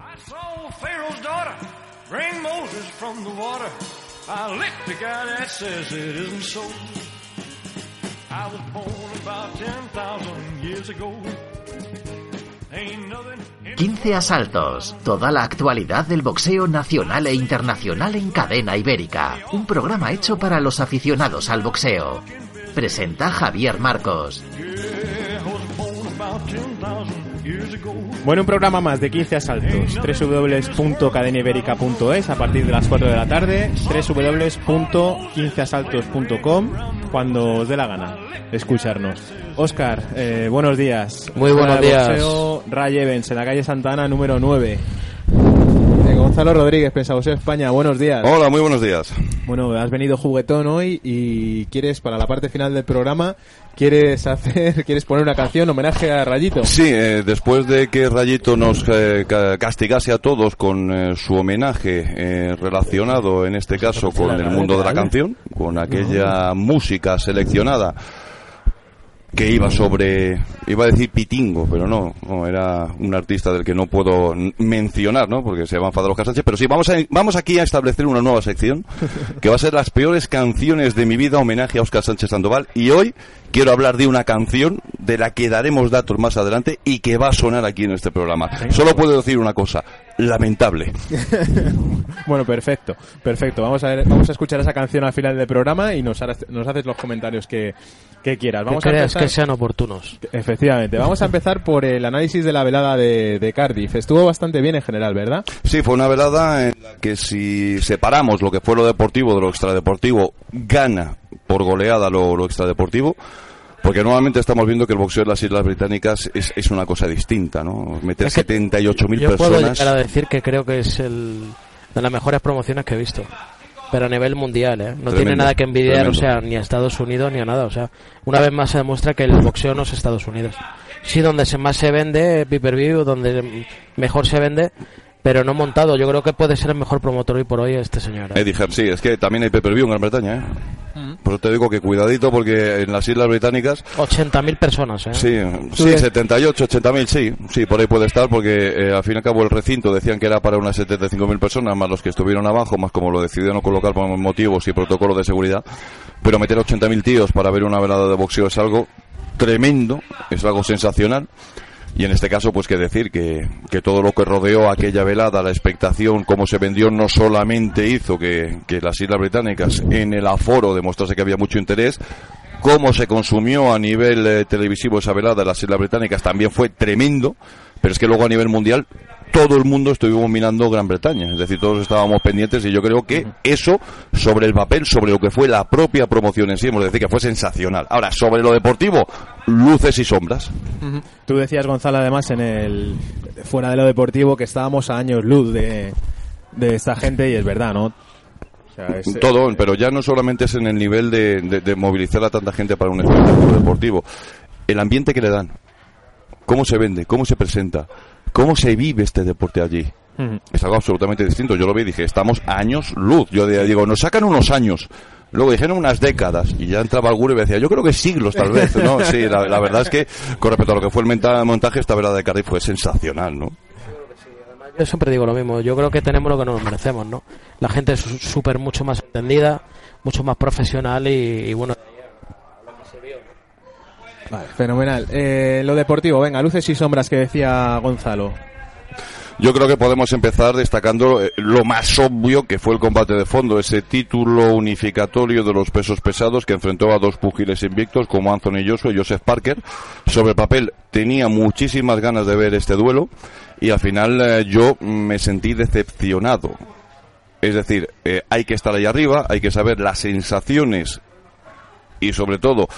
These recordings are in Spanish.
I saw Pharaoh's daughter bring Moses from the water. I licked the guy that says it isn't so. I was born about 10,000 years ago. Ain't nothing in 15 asaltos, toda la actualidad del boxeo nacional e internacional en cadena ibérica. Un programa hecho para los aficionados al boxeo. Presenta Javier Marcos. Bueno, un programa más de 15 asaltos. www.cadenaiberica.es a partir de las 4 de la tarde. www.15asaltos.com cuando os dé la gana escucharnos. Oscar, eh, buenos días. Muy buenos días. boxeo, Ray Evans, en la calle Santana, número 9. Gonzalo Rodríguez, Pensaboseo España, buenos días. Hola, muy buenos días. Bueno, has venido juguetón hoy y quieres, para la parte final del programa, quieres hacer, quieres poner una canción homenaje a Rayito. Sí, eh, después de que Rayito nos eh, ca- castigase a todos con eh, su homenaje eh, relacionado, en este caso, con el mundo de la canción, con aquella música seleccionada que iba sobre, iba a decir Pitingo, pero no, no, era un artista del que no puedo mencionar, ¿no? Porque se va a enfadar Oscar Sánchez, pero sí, vamos, a, vamos aquí a establecer una nueva sección, que va a ser las peores canciones de mi vida, homenaje a Oscar Sánchez Sandoval, y hoy quiero hablar de una canción de la que daremos datos más adelante y que va a sonar aquí en este programa. Solo puedo decir una cosa, lamentable. Bueno, perfecto, perfecto. Vamos a ver, vamos a escuchar esa canción al final del programa y nos, harás- nos haces los comentarios que, que quieras. Vamos que a creas empezar- que sean oportunos. Efectivamente, vamos a empezar por el análisis de la velada de, de Cardiff. Estuvo bastante bien en general, ¿verdad? Sí, fue una velada en la que si separamos lo que fue lo deportivo de lo extradeportivo, gana por goleada lo, lo extradeportivo. Porque nuevamente estamos viendo que el boxeo de las Islas Británicas es, es una cosa distinta, ¿no? Meter Es que 78.000 Yo puedo personas. llegar a decir que creo que es el de las mejores promociones que he visto. Pero a nivel mundial, ¿eh? No tiene nada que envidiar, tremendo. o sea, ni a Estados Unidos ni a nada. O sea, una vez más se demuestra que el boxeo no es Estados Unidos. Sí, donde se más se vende, pay-per-view, donde mejor se vende, pero no montado. Yo creo que puede ser el mejor promotor hoy por hoy este señor. ¿eh? Eddie Hearn, sí, es que también hay pay-per-view en Gran Bretaña, ¿eh? Por eso te digo que cuidadito porque en las Islas Británicas 80.000 personas, ¿eh? Sí, sí, 78, 80 mil, sí, sí, por ahí puede estar, porque eh, al fin y al cabo el recinto decían que era para unas 75 mil personas, más los que estuvieron abajo, más como lo decidieron colocar por motivos y protocolo de seguridad, pero meter 80 mil tíos para ver una velada de boxeo es algo tremendo, es algo sensacional. Y en este caso, pues que decir que, que todo lo que rodeó aquella velada, la expectación, cómo se vendió, no solamente hizo que, que las Islas Británicas en el aforo demostrase que había mucho interés, cómo se consumió a nivel eh, televisivo esa velada en las Islas Británicas también fue tremendo, pero es que luego a nivel mundial todo el mundo estuvimos mirando Gran Bretaña, es decir, todos estábamos pendientes y yo creo que eso sobre el papel, sobre lo que fue la propia promoción en sí, hemos de decir que fue sensacional. Ahora, sobre lo deportivo, luces y sombras. Tú decías, Gonzalo, además, en el fuera de lo deportivo, que estábamos a años luz de, de esta gente y es verdad, ¿no? O sea, es- Todo, pero ya no solamente es en el nivel de, de- de movilizar a tanta gente para un espectáculo deportivo, el ambiente que le dan, cómo se vende, cómo se presenta, cómo se vive este deporte allí. Es algo absolutamente distinto. Yo lo vi y dije, estamos años luz. Yo digo, nos sacan unos años. Luego dijeron unas décadas y ya entraba alguno y me decía, yo creo que siglos tal vez, ¿no? Sí, la, la verdad es que con respecto a lo que fue el montaje, esta velada de Cardiff fue sensacional, ¿no? Yo siempre digo lo mismo, yo creo que tenemos lo que nos merecemos, ¿no? La gente es súper mucho más entendida, mucho más profesional y, y bueno, Fenomenal. Eh, lo deportivo, venga, luces y sombras que decía Gonzalo. Yo creo que podemos empezar destacando eh, lo más obvio que fue el combate de fondo, ese título unificatorio de los pesos pesados que enfrentó a dos pugiles invictos como Anthony Joshua y Joseph Parker. Sobre el papel tenía muchísimas ganas de ver este duelo y al final eh, yo me sentí decepcionado. Es decir, hay que estar ahí arriba, hay que saber las sensaciones y sobre todo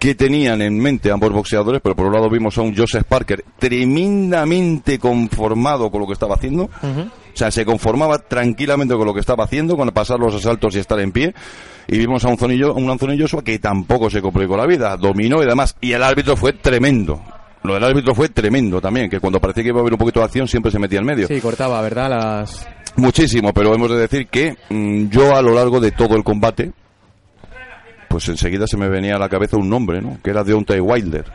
qué tenían en mente ambos boxeadores, pero por un lado vimos a un Joseph Parker tremendamente conformado con lo que estaba haciendo. O sea, se conformaba tranquilamente con lo que estaba haciendo, con pasar los asaltos y estar en pie. Y vimos a un Jo- un Anthony Joshua que tampoco se complicó la vida, dominó y demás. Y el árbitro fue tremendo. Lo del árbitro fue tremendo también, que cuando parecía que iba a haber un poquito de acción siempre se metía en medio. Sí, cortaba, ¿verdad? Las... Muchísimo, pero hemos de decir que mm, yo a lo largo de todo el combate, pues enseguida se me venía a la cabeza un nombre, ¿no? Que era Deontay Wilder.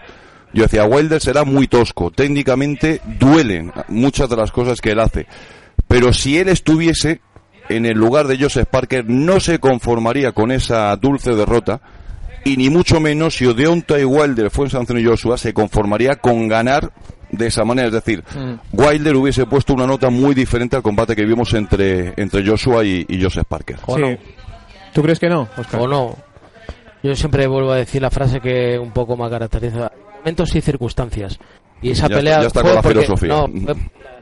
Yo decía, Wilder será muy tosco, técnicamente duelen muchas de las cosas que él hace. Pero si él estuviese en el lugar de Joseph Parker, no se conformaría con esa dulce derrota, y ni mucho menos si Deontay Wilder fuese Anthony Joshua, se conformaría con ganar de esa manera. Es decir, Wilder hubiese puesto una nota muy diferente al combate que vimos entre, entre Joshua y, y Joseph Parker. ¿O Sí. no? ¿Tú crees que no, Oscar? ¿O no? Yo siempre vuelvo a decir la frase que un poco me caracteriza. Momentos y circunstancias. Y esa Ya pelea está- ya está fue con la porque- filosofía. no, fue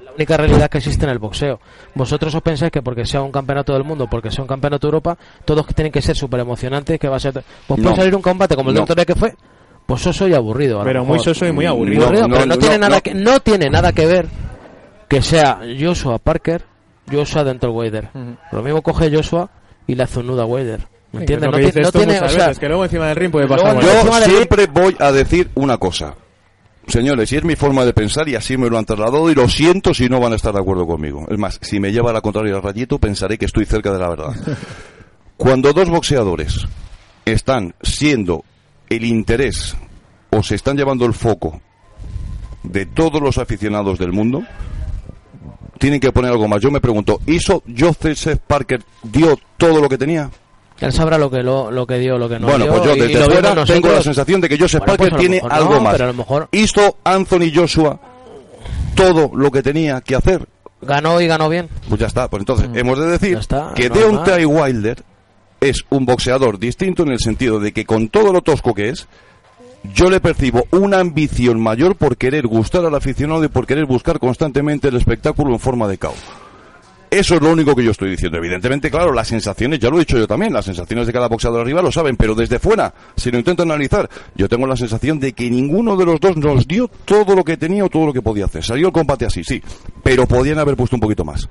la única realidad que existe en el boxeo. Vosotros os pensáis que porque sea un campeonato del mundo, porque sea un campeonato de Europa, todos que tienen que ser súper emocionantes, que va a ser... Pues No. puede salir un combate como el de No. Doctor que fue, pues soso y aburrido. Pero muy soso y muy No, aburrido. Pero no, no, tiene no, nada no. que no tiene nada que ver que sea Joshua Parker, Joshua dentro Wader. Ujú. Lo mismo coge Joshua y le hace un nudo a Wader. ¿Me entiendes? No, que ti- dices no tiene, o sea, veces, que luego encima del ring puede pasar yo- siempre voy a decir una cosa. Señores, y es mi forma de pensar y así me lo han trasladado y lo siento si no van a estar de acuerdo conmigo. Es más, si me lleva a la contraria el rayito, pensaré que estoy cerca de la verdad. Cuando dos boxeadores están siendo el interés o se están llevando el foco de todos los aficionados del mundo, tienen que poner algo más. Yo me pregunto, ¿hizo Joseph Parker dio todo lo que tenía? Él sabrá lo que lo, lo que dio, lo que no bueno, dio, pues yo desde fuera nosotros. tengo la sensación de que Joseph Bueno, pues Parker lo tiene algo más. pero a lo mejor- ¿Hizo Anthony Joshua todo lo que tenía que hacer? Ganó y ganó bien. Pues ya está. Pues entonces hemos de decir está, que no Deontay Wilder es un boxeador distinto en el sentido de que con todo lo tosco que es, yo le percibo una ambición mayor por querer gustar al aficionado y por querer buscar constantemente el espectáculo en forma de caos. Eso es lo único que yo estoy diciendo. Evidentemente, claro, las sensaciones, ya lo he dicho yo también, las sensaciones de cada boxeador arriba lo saben, pero desde fuera, si lo intento analizar, yo tengo la sensación de que ninguno de los dos nos dio todo lo que tenía o todo lo que podía hacer. Salió el combate así, sí, pero podían haber puesto un poquito más.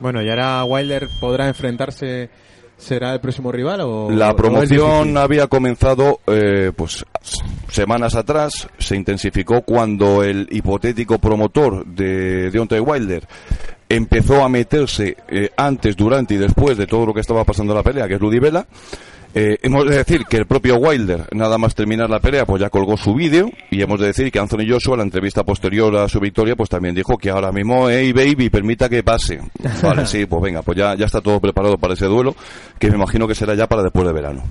Bueno, y ahora Wilder podrá enfrentarse. ¿Será el próximo rival o.? La promoción había comenzado eh, pues semanas atrás, se intensificó cuando el hipotético promotor de Deontay Wilder empezó a meterse eh, antes, durante y después de todo lo que estaba pasando en la pelea, que es Rudy Vela. Eh, hemos de decir que el propio Wilder, nada más terminar la pelea, pues ya colgó su vídeo y hemos de decir que Anthony Joshua, en la entrevista posterior a su victoria, pues también dijo que ahora mismo, hey baby, permita que pase. Vale, sí, pues venga, pues ya, ya está todo preparado para ese duelo, que me imagino que será ya para después de verano.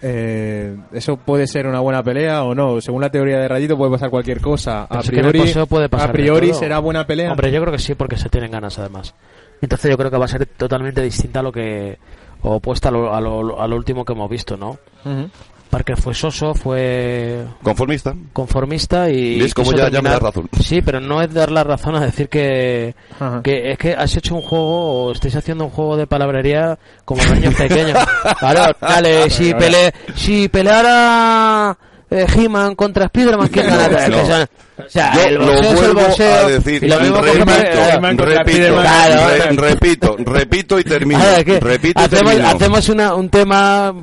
Eh, eso puede ser una buena pelea o no. Según la teoría de Rayito puede pasar cualquier cosa. Pero A es que priori, boxeo puede pasar a priori será buena pelea. Hombre, yo creo que sí, porque se tienen ganas además. Entonces yo creo que va a ser totalmente distinta a lo que o opuesta a lo, a lo- a lo último que hemos visto, ¿no? Ujú. Parker fue soso, fue ¿Conformista? conformista y ¿Ves cómo quiso ya- ya me terminar- das razón? Sí, pero no es dar la razón a decir que Ajá. que es que has hecho un juego o estáis haciendo un juego de palabrería como niños pequeños. Claro, dale, si pele si peleara eh, He-Man contra Spider-Man. son- o sea, Yo el lo boxeo es el vuelvo boxeo. a decir, y lo mismo repito, repito. Claro, repito, repito y termino. ¿qué? Repito y hacemos, termino. hacemos una, un tema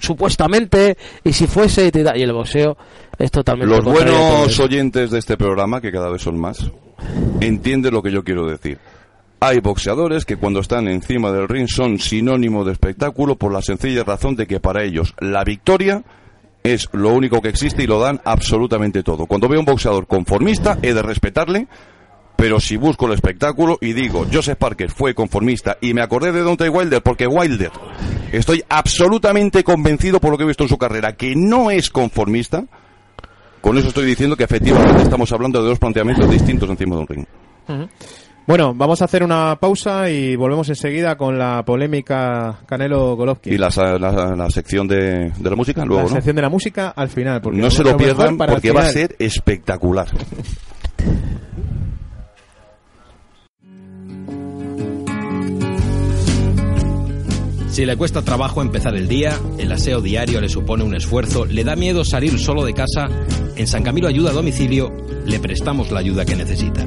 supuestamente y si fuese y, te- y el boxeo es totalmente Los buenos oyentes de este programa, que cada vez son más, entienden lo que yo quiero decir. Hay boxeadores que cuando están encima del ring son sinónimo de espectáculo por la sencilla razón de que para ellos la victoria es lo único que existe y lo dan absolutamente todo. Cuando veo un boxeador conformista, he de respetarle, pero si busco el espectáculo y digo, Joseph Parker fue conformista y me acordé de Deontay Wilder porque Wilder, estoy absolutamente convencido por lo que he visto en su carrera, que no es conformista, con eso estoy diciendo que efectivamente estamos hablando de dos planteamientos distintos encima de un ring. Bueno, vamos a hacer una pausa y volvemos enseguida con la polémica Canelo Golovkin. Y la, la- la sección de, de la música, luego, la ¿no? sección de la música al final. Porque No se lo pierdan porque va a ser espectacular. Si le cuesta trabajo empezar el día, el aseo diario le supone un esfuerzo, le da miedo salir solo de casa, en San Camilo Ayuda a Domicilio le prestamos la ayuda que necesita.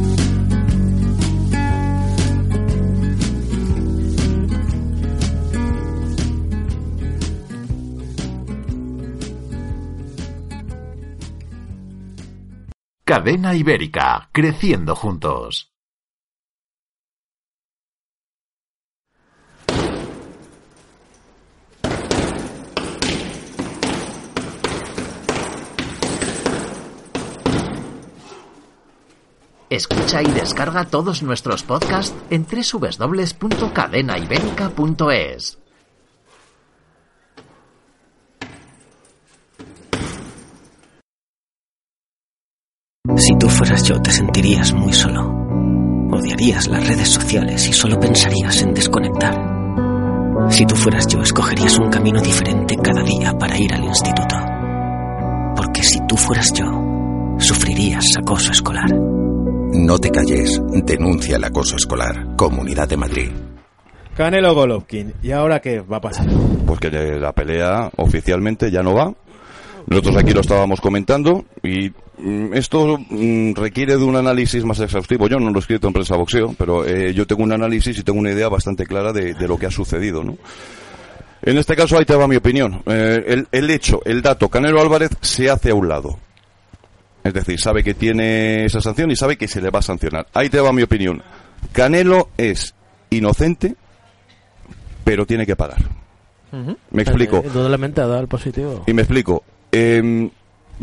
Cadena Ibérica, creciendo juntos. Escucha y descarga todos nuestros podcasts en www.cadenaibérica.es. Si tú fueras yo, te sentirías muy solo. Odiarías las redes sociales y solo pensarías en desconectar. Si tú fueras yo, escogerías un camino diferente cada día para ir al instituto. Porque si tú fueras yo, sufrirías acoso escolar. No te calles, denuncia el acoso escolar. Comunidad de Madrid. Canelo Golovkin. ¿Y ahora qué va a pasar? Pues que la pelea oficialmente ya no va. Nosotros aquí lo estábamos comentando y esto mm, requiere de un análisis más exhaustivo. Yo no lo he escrito en prensa boxeo, pero eh, yo tengo un análisis y tengo una idea bastante clara de, de lo que ha sucedido, ¿no? En este caso ahí te va mi opinión. Eh, el, el hecho, el dato, Canelo Álvarez se hace a un lado. Es decir, sabe que tiene esa sanción y sabe que se le va a sancionar. Ahí te va mi opinión. Canelo es inocente, pero tiene que pagar. Me explico. Eh, Indudablemente ha dado el positivo. Y me explico. Eh,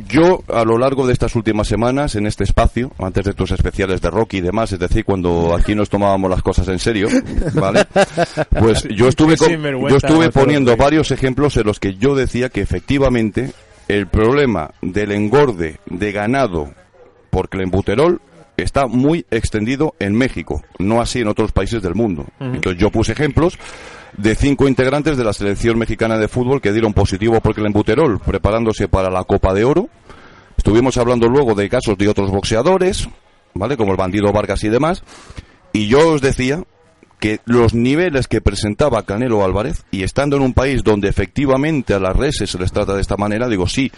yo, a lo largo de estas últimas semanas, en este espacio, antes de tus especiales de Rocky y demás, es decir, cuando aquí nos tomábamos las cosas en serio, ¿vale? Pues yo estuve, con- yo estuve poniendo varios ejemplos en los que yo decía que efectivamente el problema del engorde de ganado por clenbuterol está muy extendido en México, no así en otros países del mundo. Entonces yo puse ejemplos de cinco integrantes de la selección mexicana de fútbol que dieron positivo por clenbuterol preparándose para la Copa de Oro. Estuvimos hablando luego de casos de otros boxeadores, ¿vale? Como el bandido Vargas y demás. Y yo os decía que los niveles que presentaba Canelo Álvarez, y estando en un país donde efectivamente a las reses se les trata de esta manera, digo, sí,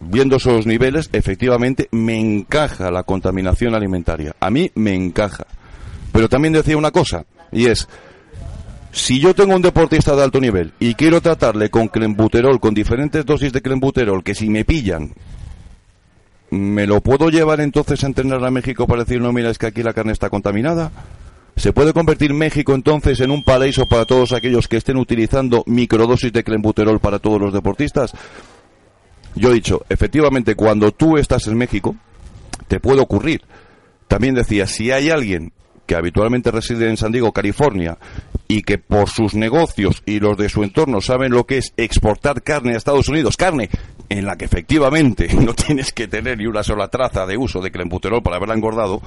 viendo esos niveles, efectivamente me encaja la contaminación alimentaria. A mí me encaja. Pero también decía una cosa, y es, si yo tengo un deportista de alto nivel y quiero tratarle con clenbuterol, con diferentes dosis de clenbuterol, que si me pillan, ¿me lo puedo llevar entonces a entrenar a México para decir, no, mira, es que aquí la carne está contaminada? ¿Se puede convertir México entonces en un paraíso para todos aquellos que estén utilizando microdosis de clenbuterol para todos los deportistas? Yo he dicho, efectivamente, cuando tú estás en México, te puede ocurrir. También decía, si hay alguien que habitualmente reside en San Diego, California, y que por sus negocios y los de su entorno saben lo que es exportar carne a Estados Unidos, carne en la que efectivamente no tienes que tener ni una sola traza de uso de clenbuterol para haberla engordado,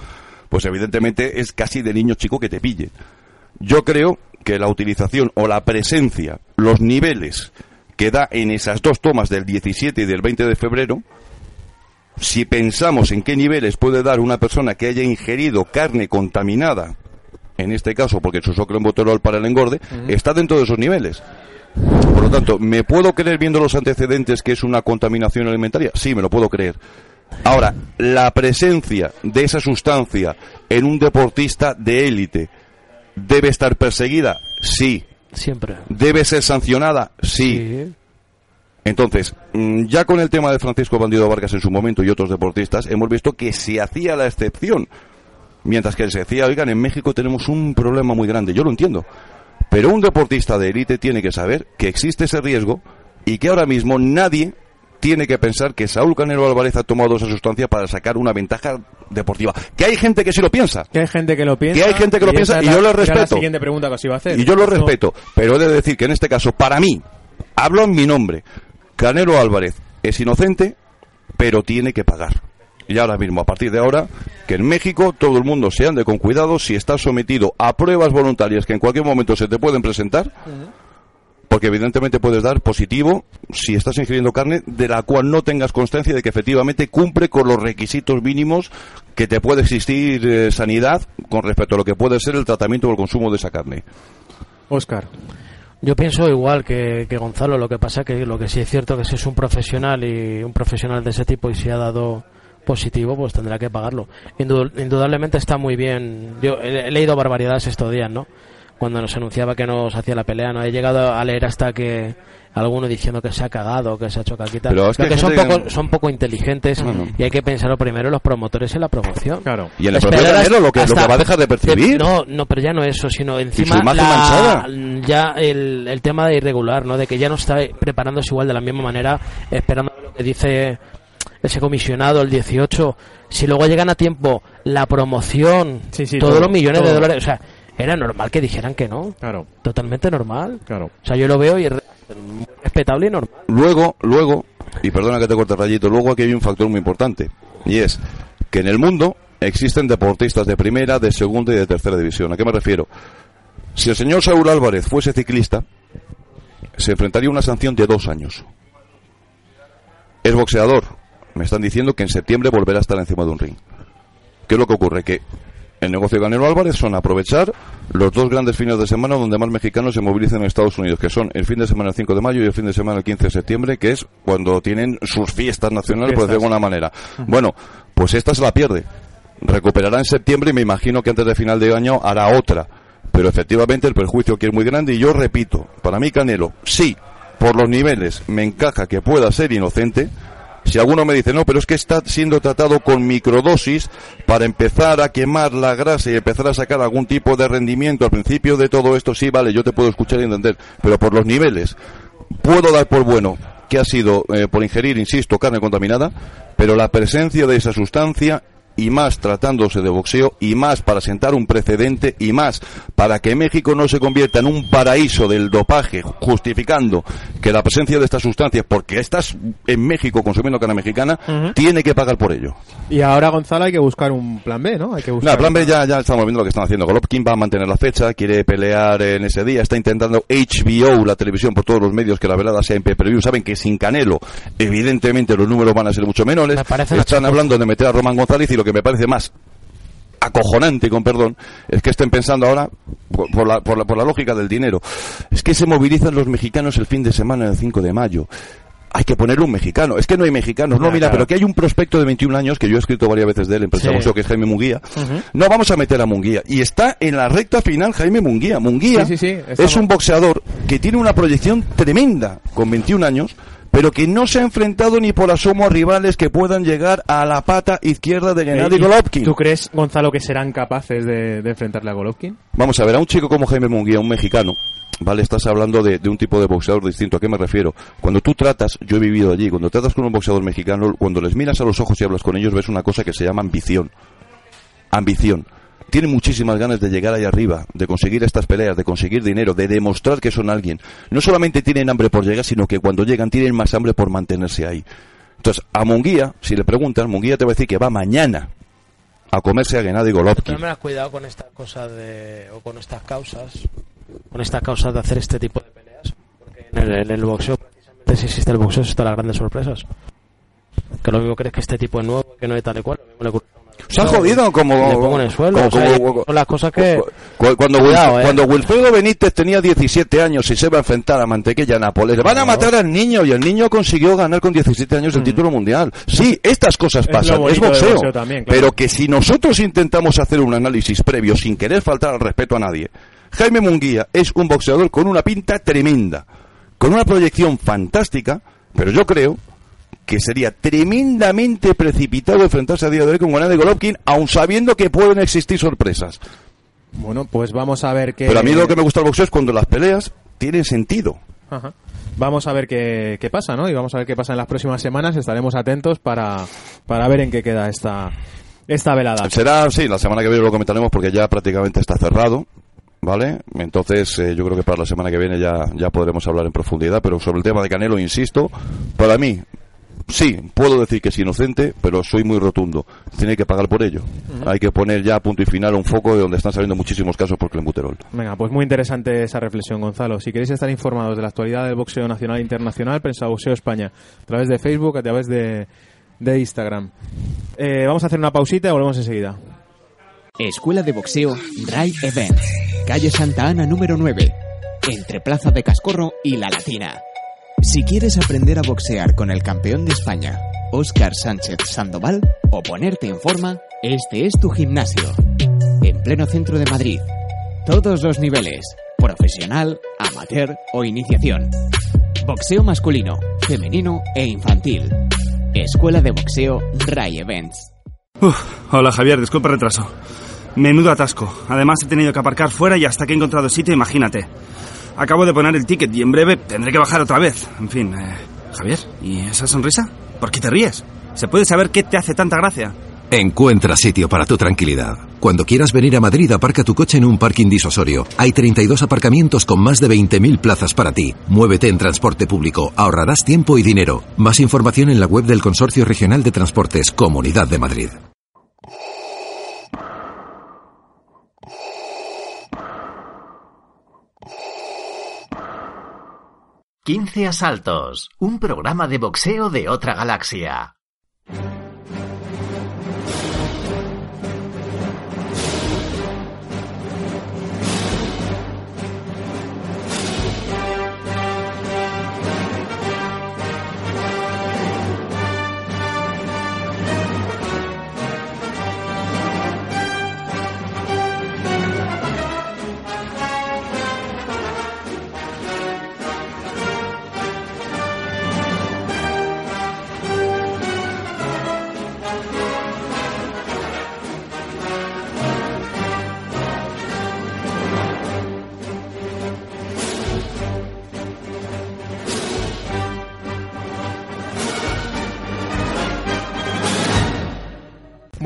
pues evidentemente es casi de niño chico que te pille. Yo creo que la utilización o la presencia, los niveles que da en esas dos tomas del 17 y del 20 de febrero, si pensamos en qué niveles puede dar una persona que haya ingerido carne contaminada, en este caso porque se usó clenbuterol para el engorde, está dentro de esos niveles. Por lo tanto, ¿me puedo creer viendo los antecedentes que es una contaminación alimentaria? Sí, me lo puedo creer. Ahora, la presencia de esa sustancia en un deportista de élite debe estar perseguida? Sí. Siempre. ¿Debe ser sancionada? Sí. Entonces, mm, ya con el tema de Francisco Bandido Vargas en su momento y otros deportistas, hemos visto que se hacía la excepción. Mientras que se decía, oigan, en México tenemos un problema muy grande. Yo lo entiendo. Pero un deportista de élite tiene que saber que existe ese riesgo y que ahora mismo nadie tiene que pensar que Saúl Canelo Álvarez ha tomado esa sustancia para sacar una ventaja deportiva. Que hay gente que sí lo piensa. Que hay gente que lo piensa. Que hay gente que lo y piensa y la- yo lo era la respeto. siguiente pregunta que os iba a hacer. Y yo lo No- respeto, pero he de decir que en este caso, para mí, hablo en mi nombre, Canelo Álvarez es inocente, pero tiene que pagar. Y ahora mismo, a partir de ahora, que en México todo el mundo se ande con cuidado si estás sometido a pruebas voluntarias que en cualquier momento se te pueden presentar, porque evidentemente puedes dar positivo si estás ingiriendo carne de la cual no tengas constancia de que efectivamente cumple con los requisitos mínimos que te puede existir eh, sanidad con respecto a lo que puede ser el tratamiento o el consumo de esa carne. Oscar. Yo pienso igual que, que Gonzalo, lo que pasa que lo que sí es cierto que si es un profesional y un profesional de ese tipo y si ha dado positivo, pues tendrá que pagarlo. Indu- indudablemente está muy bien. Yo he, he leído barbaridades estos días, ¿no? Cuando nos anunciaba que nos hacía la pelea, ¿no? He llegado a leer hasta que alguno diciendo que se ha cagado, que se ha hecho caquita. Pero es que son poco, que- son poco inteligentes Bueno. y hay que pensarlo primero los promotores en la promoción. Claro. Y en el propio lo que, lo que va a dejar de percibir. No, no, pero ya no eso, sino encima la- manchada. ya el, el tema de irregular, ¿no? De que ya no está preparándose igual de la misma manera, esperando lo que dice ese comisionado el 18. Si luego llegan a tiempo la promoción, Sí, sí, todos todo, los millones de dólares, o sea, era normal que dijeran que no. Claro, Totalmente normal. claro. O sea, yo lo veo y es respetable y normal. Luego, luego, y perdona que te corte rayito, luego aquí hay un factor muy importante. Y es que en el mundo existen deportistas de primera, de segunda y de tercera división. ¿A qué me refiero? Si el señor Saúl Álvarez fuese ciclista, se enfrentaría a una sanción de dos años. Es boxeador. Me están diciendo que en septiembre volverá a estar encima de un ring. ¿Qué es lo que ocurre? Que el negocio de Canelo Álvarez son aprovechar los dos grandes fines de semana donde más mexicanos se movilizan en Estados Unidos, que son el fin de semana el 5 de mayo y el fin de semana el 15 de septiembre, que es cuando tienen sus fiestas nacionales, por decirlo de alguna manera. Bueno, pues esta se la pierde. Recuperará en septiembre y me imagino que antes de final de año hará otra. Pero efectivamente el perjuicio aquí es muy grande y yo repito, para mí Canelo, sí, por los niveles me encaja que pueda ser inocente, si alguno me dice, no, pero es que está siendo tratado con microdosis para empezar a quemar la grasa y empezar a sacar algún tipo de rendimiento al principio de todo esto, sí, vale, yo te puedo escuchar y entender, pero por los niveles, puedo dar por bueno que ha sido eh, por ingerir, insisto, carne contaminada, pero la presencia de esa sustancia y más tratándose de boxeo y más para sentar un precedente y más para que México no se convierta en un paraíso del dopaje justificando que la presencia de estas sustancias porque estás en México consumiendo carne mexicana tiene que pagar por ello. Y ahora, Gonzalo, hay que buscar un plan B, ¿no? Hay que buscar No, plan B ya, ya estamos viendo lo que están haciendo. Golovkin va a mantener la fecha, quiere pelear en ese día, está intentando HBO, la televisión, por todos los medios que la velada sea en pay-per-view. Saben que sin Canelo, evidentemente los números van a ser mucho menores. Me Están hablando de meter a Román González y lo que me parece más acojonante, con perdón, es que estén pensando ahora, por, por la, por, la, por la lógica del dinero, es que se movilizan los mexicanos el fin de semana del 5 de mayo. Hay que poner un mexicano. Es que no hay mexicanos. No, mira, claro. pero que hay un prospecto de 21 años que yo he escrito varias veces de él en Prensa Sí. Que es Jaime Munguía. No vamos a meter a Munguía. Y está en la recta final Jaime Munguía. Munguía Sí, sí, sí, es un boxeador que tiene una proyección tremenda con 21 años, pero que no se ha enfrentado ni por asomo a rivales que puedan llegar a la pata izquierda de Eh, Gennady ¿y Golovkin. ¿Tú crees, Gonzalo, que serán capaces de, de enfrentarle a Golovkin? Vamos a ver, a un chico como Jaime Munguía, un mexicano, ¿vale? Estás hablando de, de un tipo de boxeador distinto. ¿A qué me refiero? Cuando tú tratas, yo he vivido allí, cuando tratas con un boxeador mexicano, cuando les miras a los ojos y hablas con ellos, ves una cosa que se llama ambición. Ambición. Tienen muchísimas ganas de llegar ahí arriba, de conseguir estas peleas, de conseguir dinero, de demostrar que son alguien. No solamente tienen hambre por llegar, sino que cuando llegan tienen más hambre por mantenerse ahí. Entonces, a Munguía, si le preguntan, Munguía te va a decir que va mañana a comerse a Gennady Golovkin. Pero me cuidado con estas cosas de, o con estas causas, con estas causas de hacer este tipo de peleas, porque en el, en el boxeo, precisamente si existe el boxeo, están las grandes sorpresas. Que lo mismo crees que este tipo es nuevo, que no es tal y cual, lo mismo le Se ha jodido como... Le pongo en el suelo, como- o sea, como- son las cosas que... Cuando, Cuidado, eh. cuando Wilfredo Benítez tenía 17 años y se va a enfrentar a Mantequilla Nápoles, le van a matar al niño y el niño consiguió ganar con 17 años el título mundial. Sí, estas cosas Mm. Es pasan, es boxeo. boxeo también, claro. Pero que si nosotros intentamos hacer un análisis previo sin querer faltar al respeto a nadie, Jaime Munguía es un boxeador con una pinta tremenda, con una proyección fantástica, pero yo creo que sería tremendamente precipitado enfrentarse a día de hoy con Gennady Golovkin, aun sabiendo que pueden existir sorpresas. Bueno, pues vamos a ver qué... Pero a mí lo que me gusta del boxeo es cuando las peleas tienen sentido. Ajá. Vamos a ver qué, qué pasa, ¿no? Y vamos a ver qué pasa en las próximas semanas. Estaremos atentos para, para ver en qué queda esta, esta velada. Será, sí, la semana que viene lo comentaremos porque ya prácticamente está cerrado. ¿Vale? Entonces, eh, yo creo que para la semana que viene ya, ya podremos hablar en profundidad. Pero sobre el tema de Canelo, insisto, para mí, sí, puedo decir que es inocente, pero soy muy rotundo. Tiene que pagar por ello. Hay que poner ya punto y final un foco de donde están saliendo muchísimos casos por clenbuterol. Venga, pues muy interesante esa reflexión, Gonzalo. Si queréis estar informados de la actualidad del boxeo nacional e internacional, Prensa Boxeo España, a través de Facebook, a través de, de Instagram. Eh, vamos a hacer una pausita y volvemos enseguida. Escuela de Boxeo Dry Events. Calle Santa Ana número 9. Entre Plaza de Cascorro y La Latina. Si quieres aprender a boxear con el campeón de España, Óscar Sánchez Sandoval, o ponerte en forma, este es tu gimnasio. En pleno centro de Madrid. Todos los niveles. Profesional, amateur o iniciación. Boxeo masculino, femenino e infantil. Escuela de Boxeo Ray Events. Hola Javier, disculpa retraso. Menudo atasco. Además he tenido que aparcar fuera y hasta que he encontrado sitio, imagínate. Acabo de poner el ticket y en breve tendré que bajar otra vez. En fin, eh, Javier, ¿y esa sonrisa? ¿Por qué te ríes? ¿Se puede saber qué te hace tanta gracia? Encuentra sitio para tu tranquilidad. Cuando quieras venir a Madrid, aparca tu coche en un parking disusorio. Hay 32 aparcamientos con más de 20.000 plazas para ti. Muévete en transporte público, ahorrarás tiempo y dinero. Más información en la web del Consorcio Regional de Transportes, Comunidad de Madrid. 15 asaltos, un programa de boxeo de otra galaxia.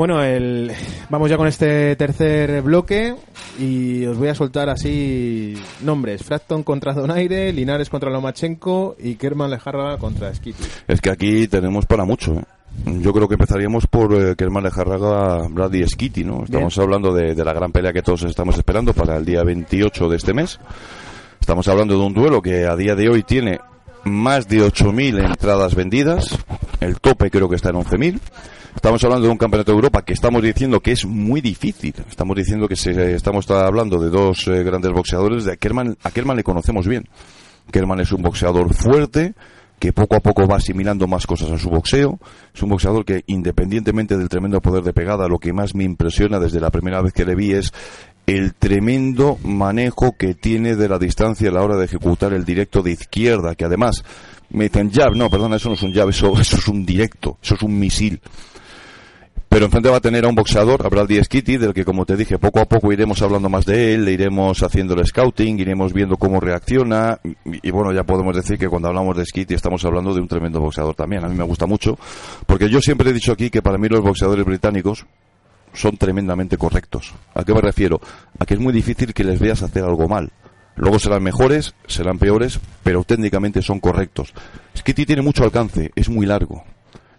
Bueno, el... vamos ya con este tercer bloque y os voy a soltar así nombres. Fracton contra Donaire, Linares contra Lomachenko y Kerman Lejarra contra Skitty. Es que aquí tenemos para mucho. ¿eh? Yo creo que empezaríamos por eh, Kerman Lejarraga, Brady Skitty, ¿no? Estamos hablando de, de la gran pelea que todos estamos esperando para el día 28 de este mes. Estamos hablando de un duelo que a día de hoy tiene más de 8.000 entradas vendidas. El tope creo que está en 11.000. Estamos hablando de un campeonato de Europa que estamos diciendo que es muy difícil. Estamos diciendo que se, estamos hablando de dos eh, grandes boxeadores. De Kerman, a Kerman le conocemos bien. Kerman es un boxeador fuerte que poco a poco va asimilando más cosas a su boxeo. Es un boxeador que, independientemente del tremendo poder de pegada, lo que más me impresiona desde la primera vez que le vi es el tremendo manejo que tiene de la distancia a la hora de ejecutar el directo de izquierda, que además me dicen jab, no, perdona, eso no es un jab, eso, eso es un directo, eso es un misil. Pero enfrente va a tener a un boxeador, a Brady Skitty, del que, como te dije, poco a poco iremos hablando más de él, le iremos haciendo el scouting, iremos viendo cómo reacciona. Y, y bueno, ya podemos decir que cuando hablamos de Skitty estamos hablando de un tremendo boxeador también. A mí me gusta mucho, porque yo siempre he dicho aquí que para mí los boxeadores británicos son tremendamente correctos. ¿A qué me refiero? A que es muy difícil que les veas hacer algo mal. Luego serán mejores, serán peores, pero técnicamente son correctos. Skitty tiene mucho alcance, es muy largo.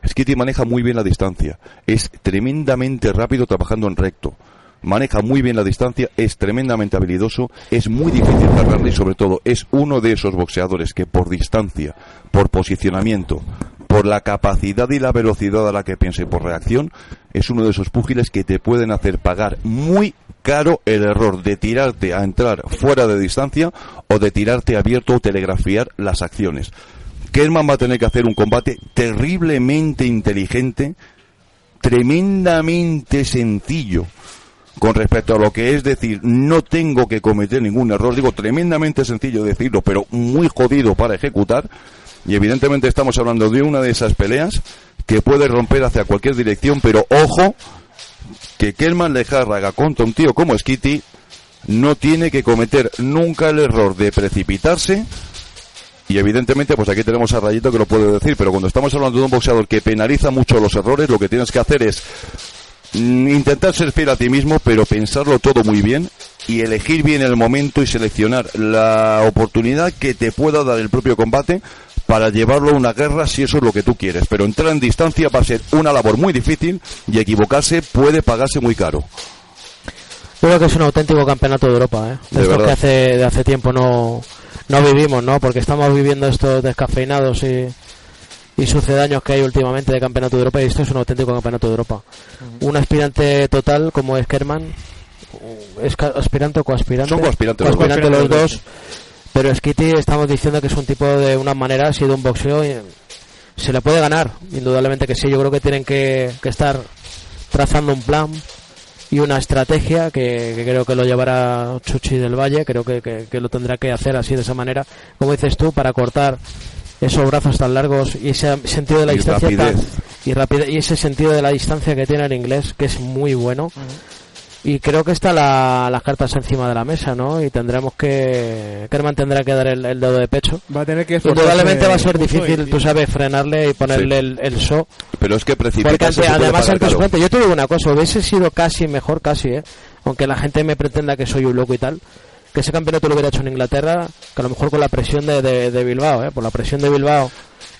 Skitty maneja muy bien la distancia, es tremendamente rápido trabajando en recto, maneja muy bien la distancia, es tremendamente habilidoso, es muy difícil cerrarle y sobre todo es uno de esos boxeadores que por distancia, por posicionamiento, por la capacidad y la velocidad a la que piensa y por reacción, es uno de esos púgiles que te pueden hacer pagar muy caro el error de tirarte a entrar fuera de distancia o de tirarte abierto o telegrafiar las acciones. Kerman va a tener que hacer un combate terriblemente inteligente, tremendamente sencillo con respecto a lo que es decir, no tengo que cometer ningún error, digo tremendamente sencillo decirlo, pero muy jodido para ejecutar, y evidentemente estamos hablando de una de esas peleas que puede romper hacia cualquier dirección, pero ojo, que Kerman Lejarraga contra un tío como Skitty no tiene que cometer nunca el error de precipitarse y evidentemente, pues aquí tenemos a Rayito que lo puede decir, pero cuando estamos hablando de un boxeador que penaliza mucho los errores, lo que tienes que hacer es mm, intentar ser fiel a ti mismo, pero pensarlo todo muy bien y elegir bien el momento y seleccionar la oportunidad que te pueda dar el propio combate para llevarlo a una guerra si eso es lo que tú quieres. Pero entrar en distancia va a ser una labor muy difícil y equivocarse puede pagarse muy caro. Yo creo que es un auténtico campeonato de Europa, ¿eh? De Esto verdad. que hace, de hace tiempo no, no vivimos, ¿no? Porque estamos viviendo estos descafeinados y, y sucedáneos que hay últimamente de campeonato de Europa y esto es un auténtico campeonato de Europa. Un aspirante total como es Kerman, es ca- aspirante o coaspirante. Son coaspirantes los dos. Coaspirante los Coaspirantes dos. Pero Skitty estamos diciendo que es un tipo de unas maneras y de un boxeo y se le puede ganar, indudablemente que sí. Yo creo que tienen que, que estar trazando un plan y una estrategia que, que creo que lo llevará Chuchi del Valle, creo que, que- que lo tendrá que hacer así de esa manera, como dices tú, para cortar esos brazos tan largos y ese sentido de la Y distancia tan- y rapidez y ese sentido de la distancia que tiene el inglés que es muy bueno y creo que están la- las cartas encima de la mesa no y tendremos que Kerman tendrá que dar el, el dedo de pecho Va a tener que indudablemente va a ser difícil y- tú sabes frenarle y ponerle Sí. el, el so Pero es que porque precipitarse puede además caro. cuenta, yo te digo una cosa, hubiese sido casi mejor, casi, ¿eh? aunque la gente me pretenda que soy un loco y tal, que ese campeonato lo hubiera hecho en Inglaterra, que a lo mejor con la presión de, de, de Bilbao, ¿eh? por la presión de Bilbao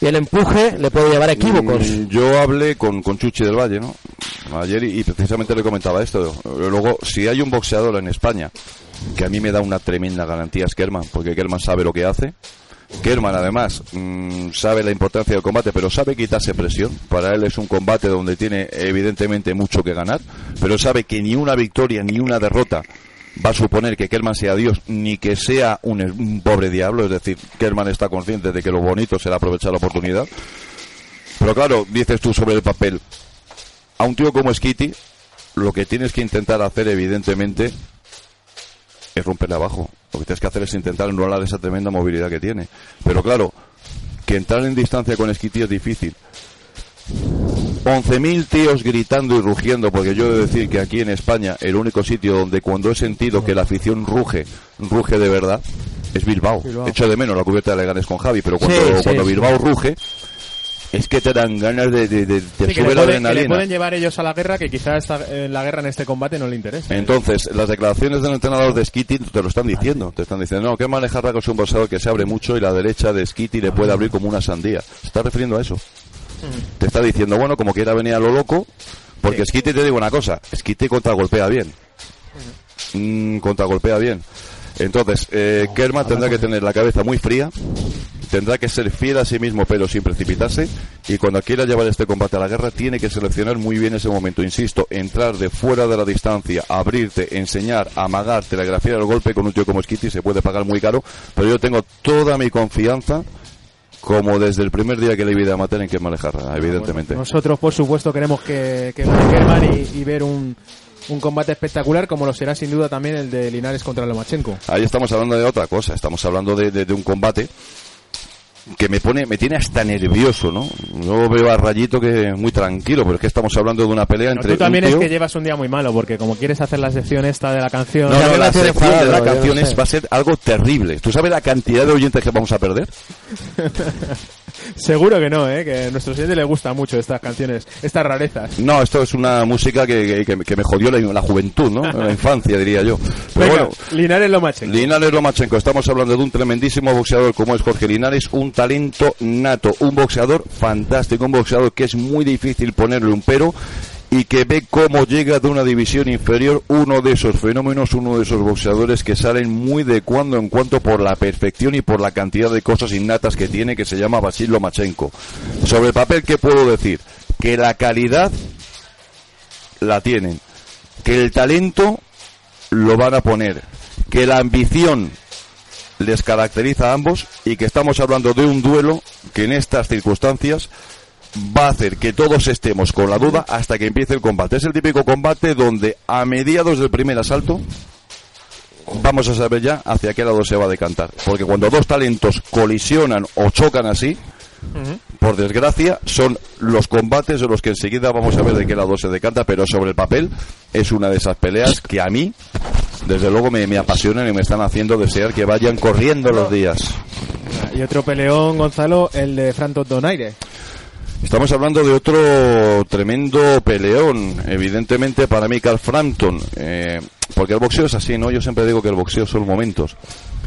y el empuje le puede llevar a equívocos. Mm, Yo hablé con, con Chuchi del Valle, ¿no? Ayer y, y precisamente le comentaba esto. Luego, si hay un boxeador en España que a mí me da una tremenda garantía es Kerman, porque Kerman sabe lo que hace. Kerman además mm, sabe la importancia del combate, pero sabe quitarse presión. Para él es un combate donde tiene evidentemente mucho que ganar, pero sabe que ni una victoria ni una derrota va a suponer que Kerman sea Dios ni que sea un, pobre diablo. Es decir, Kerman está consciente de que lo bonito será aprovechar la oportunidad. Pero claro, dices tú sobre el papel, a un tío como Skitty, lo que tienes que intentar hacer, evidentemente, es romperle abajo. Lo que tienes que hacer es intentar anular esa tremenda movilidad que tiene. Pero claro, que entrar en distancia con Skitty es difícil. 11.000 tíos gritando y rugiendo, porque yo he de decir que aquí en España el único sitio donde cuando he sentido que la afición ruge, ruge de verdad, es Bilbao. Bilbao. Echo de menos la cubierta de Leganes con Javi, pero cuando, Sí, sí, cuando sí. Bilbao ruge, es que te dan ganas de, de, de- Sí, que, le que pueden llevar ellos a la guerra que quizá esta, eh, la guerra en este combate no le interesa. Entonces, las declaraciones del entrenador de Skitty te lo están diciendo. Te están diciendo, no, que manejar es un boxeador que se abre mucho y la derecha de Skitty le puede abrir como una sandía. Se está refiriendo a eso. Te está diciendo, bueno, como quiera venir a lo loco, porque Skitty te digo una cosa, Skitty contragolpea bien. Mm, contragolpea bien. Entonces, eh, Kerman tendrá que tener la cabeza muy fría, tendrá que ser fiel a sí mismo pero sin precipitarse y cuando quiera llevar este combate a la guerra tiene que seleccionar muy bien ese momento, insisto, entrar de fuera de la distancia, abrirte, enseñar, amagar, telegrafiar el golpe con un tío como Skitty se puede pagar muy caro, pero yo tengo toda mi confianza como desde el primer día que le vi a matar en que manejarla, evidentemente. Nosotros, por supuesto, queremos que, que y, y ver un, un combate espectacular, como lo será sin duda también el de Linares contra Lomachenko. Ahí estamos hablando de otra cosa, estamos hablando de, de- de un combate que me pone, me tiene hasta nervioso, ¿no? Yo veo a Rayito que es muy tranquilo, pero es que estamos hablando de una pelea Pero entre tú también un es tío- que llevas un día muy malo, porque como quieres hacer la sección esta de la canción... No, no, la sección de la canción no es- va a ser algo terrible. ¿Tú sabes la cantidad de oyentes que vamos a perder? Seguro que no, ¿eh? Que a nuestros oyentes les gustan mucho estas canciones, estas rarezas. No, esto es una música que, que- que me jodió la, la juventud, ¿no? La infancia, diría yo. Pero Venga, bueno, Linares Lomachenko. Linares Lomachenko, estamos hablando de un tremendísimo boxeador como es Jorge Linares, un talento nato, un boxeador fantástico, un boxeador que es muy difícil ponerle un pero y que ve cómo llega de una división inferior uno de esos fenómenos, uno de esos boxeadores que salen muy de cuando en cuanto por la perfección y por la cantidad de cosas innatas que tiene, que se llama Basil Lomachenko. Sobre el papel, ¿qué puedo decir? Que la calidad la tienen, que el talento lo van a poner, que la ambición les caracteriza a ambos y que estamos hablando de un duelo que en estas circunstancias va a hacer que todos estemos con la duda hasta que empiece el combate. Es el típico combate donde a mediados del primer asalto vamos a saber ya hacia qué lado se va a decantar. Porque cuando dos talentos colisionan o chocan así, por desgracia, son los combates de los que enseguida vamos a ver de qué lado se decanta, pero sobre el papel es una de esas peleas que a mí, desde luego, me, me apasionan y me están haciendo desear que vayan corriendo los días. Y otro peleón, Gonzalo, el de Franto Donaire. Estamos hablando de otro tremendo peleón, evidentemente para mí Carl Frampton, eh, porque el boxeo es así, ¿no? Yo siempre digo que el boxeo son momentos.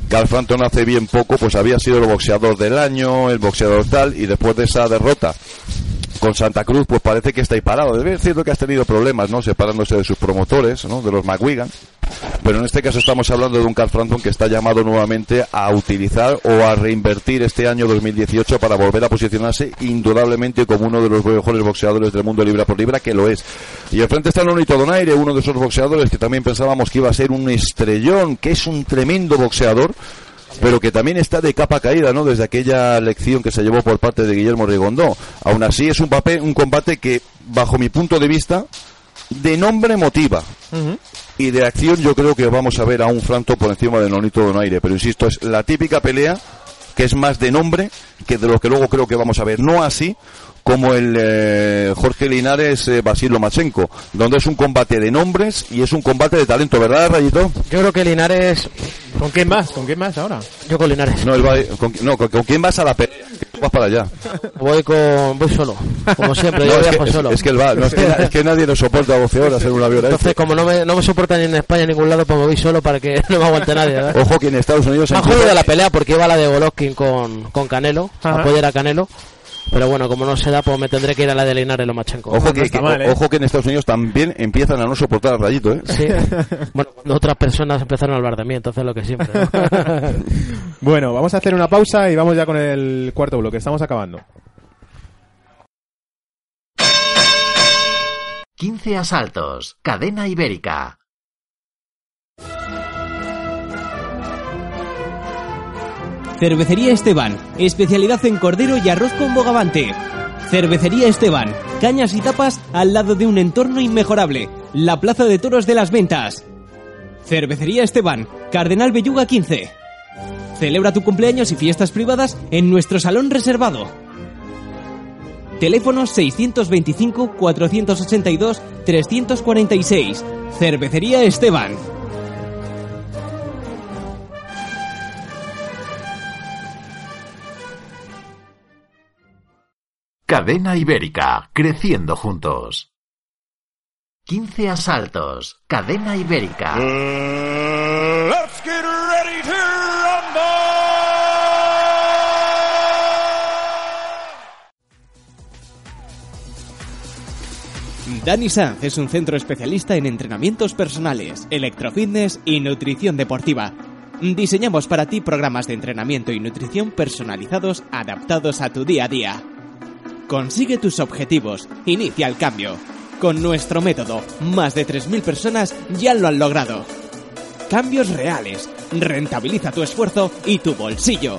Carl Frampton hace bien poco, pues había sido el boxeador del año, el boxeador tal, y después de esa derrota con Santa Cruz, pues parece que está ahí parado. Es cierto que has tenido problemas, ¿no? Separándose de sus promotores, ¿no? De los McWigan. Pero en este caso estamos hablando de un Carl Frampton que está llamado nuevamente a utilizar o a reinvertir este año 2018 para volver a posicionarse indudablemente como uno de los mejores boxeadores del mundo libra por libra, que lo es. Y enfrente está Nonito Donaire, uno de esos boxeadores que también pensábamos que iba a ser un estrellón, que es un tremendo boxeador pero que también está de capa caída, ¿no? Desde aquella lección que se llevó por parte de Guillermo Rigondó. Aún así es un papel, un combate que, bajo mi punto de vista, de nombre motiva. Y de acción yo creo que vamos a ver a un Franto por encima de Nonito Donaire. Pero insisto, es la típica pelea que es más de nombre que de lo que luego creo que vamos a ver. No así como el eh, Jorge Linares eh, Basil Lomachenko, donde es un combate de nombres y es un combate de talento, ¿verdad, Rayito? Yo creo que Linares. ¿Con quién más? ¿Con quién más ahora? Yo con Linares. No, él va- con, no, con- con quién vas a la pelea? Vas para allá. Voy con. Voy solo. Como siempre, No, yo es, viajo que, solo. es que él va, no, es, que, es que nadie nos soporta 12 horas en un avión. a Entonces, este. como no me, no me soporta ni en España ni en ningún lado, pues me voy solo para que no me aguante nadie. ¿verdad? Ojo que en Estados Unidos Me ha empieza- jodido la pelea porque iba la de Golovkin con, con Canelo, Ajá. apoyar a Canelo. Pero bueno, como no se da, pues me tendré que ir a la de Linares Lomachenko. Ojo que, está que- mal, ¿eh? ojo que en Estados Unidos también empiezan a no soportar al rayito, ¿eh? Sí. Bueno, cuando otras personas empezaron a hablar de mí, entonces lo que siempre. ¿no? Bueno, vamos a hacer una pausa y vamos ya con el cuarto bloque. Estamos acabando. 15 asaltos. Cadena ibérica. Cervecería Esteban, especialidad en cordero y arroz con bogavante. Cervecería Esteban, cañas y tapas al lado de un entorno inmejorable, la Plaza de Toros de las Ventas. Cervecería Esteban, Cardenal Belluga 15. Celebra tu cumpleaños y fiestas privadas en nuestro salón reservado. Teléfono 625-482-346. Cervecería Esteban. Cadena ibérica. Creciendo juntos. 15 asaltos. Cadena ibérica. Let's get ready to rumble! Dani Sanz es un centro especialista en entrenamientos personales, electrofitness y nutrición deportiva. Diseñamos para ti programas de entrenamiento y nutrición personalizados adaptados a tu día a día. Consigue tus objetivos, inicia el cambio. Con nuestro método, más de 3.000 personas ya lo han logrado. Cambios reales, rentabiliza tu esfuerzo y tu bolsillo.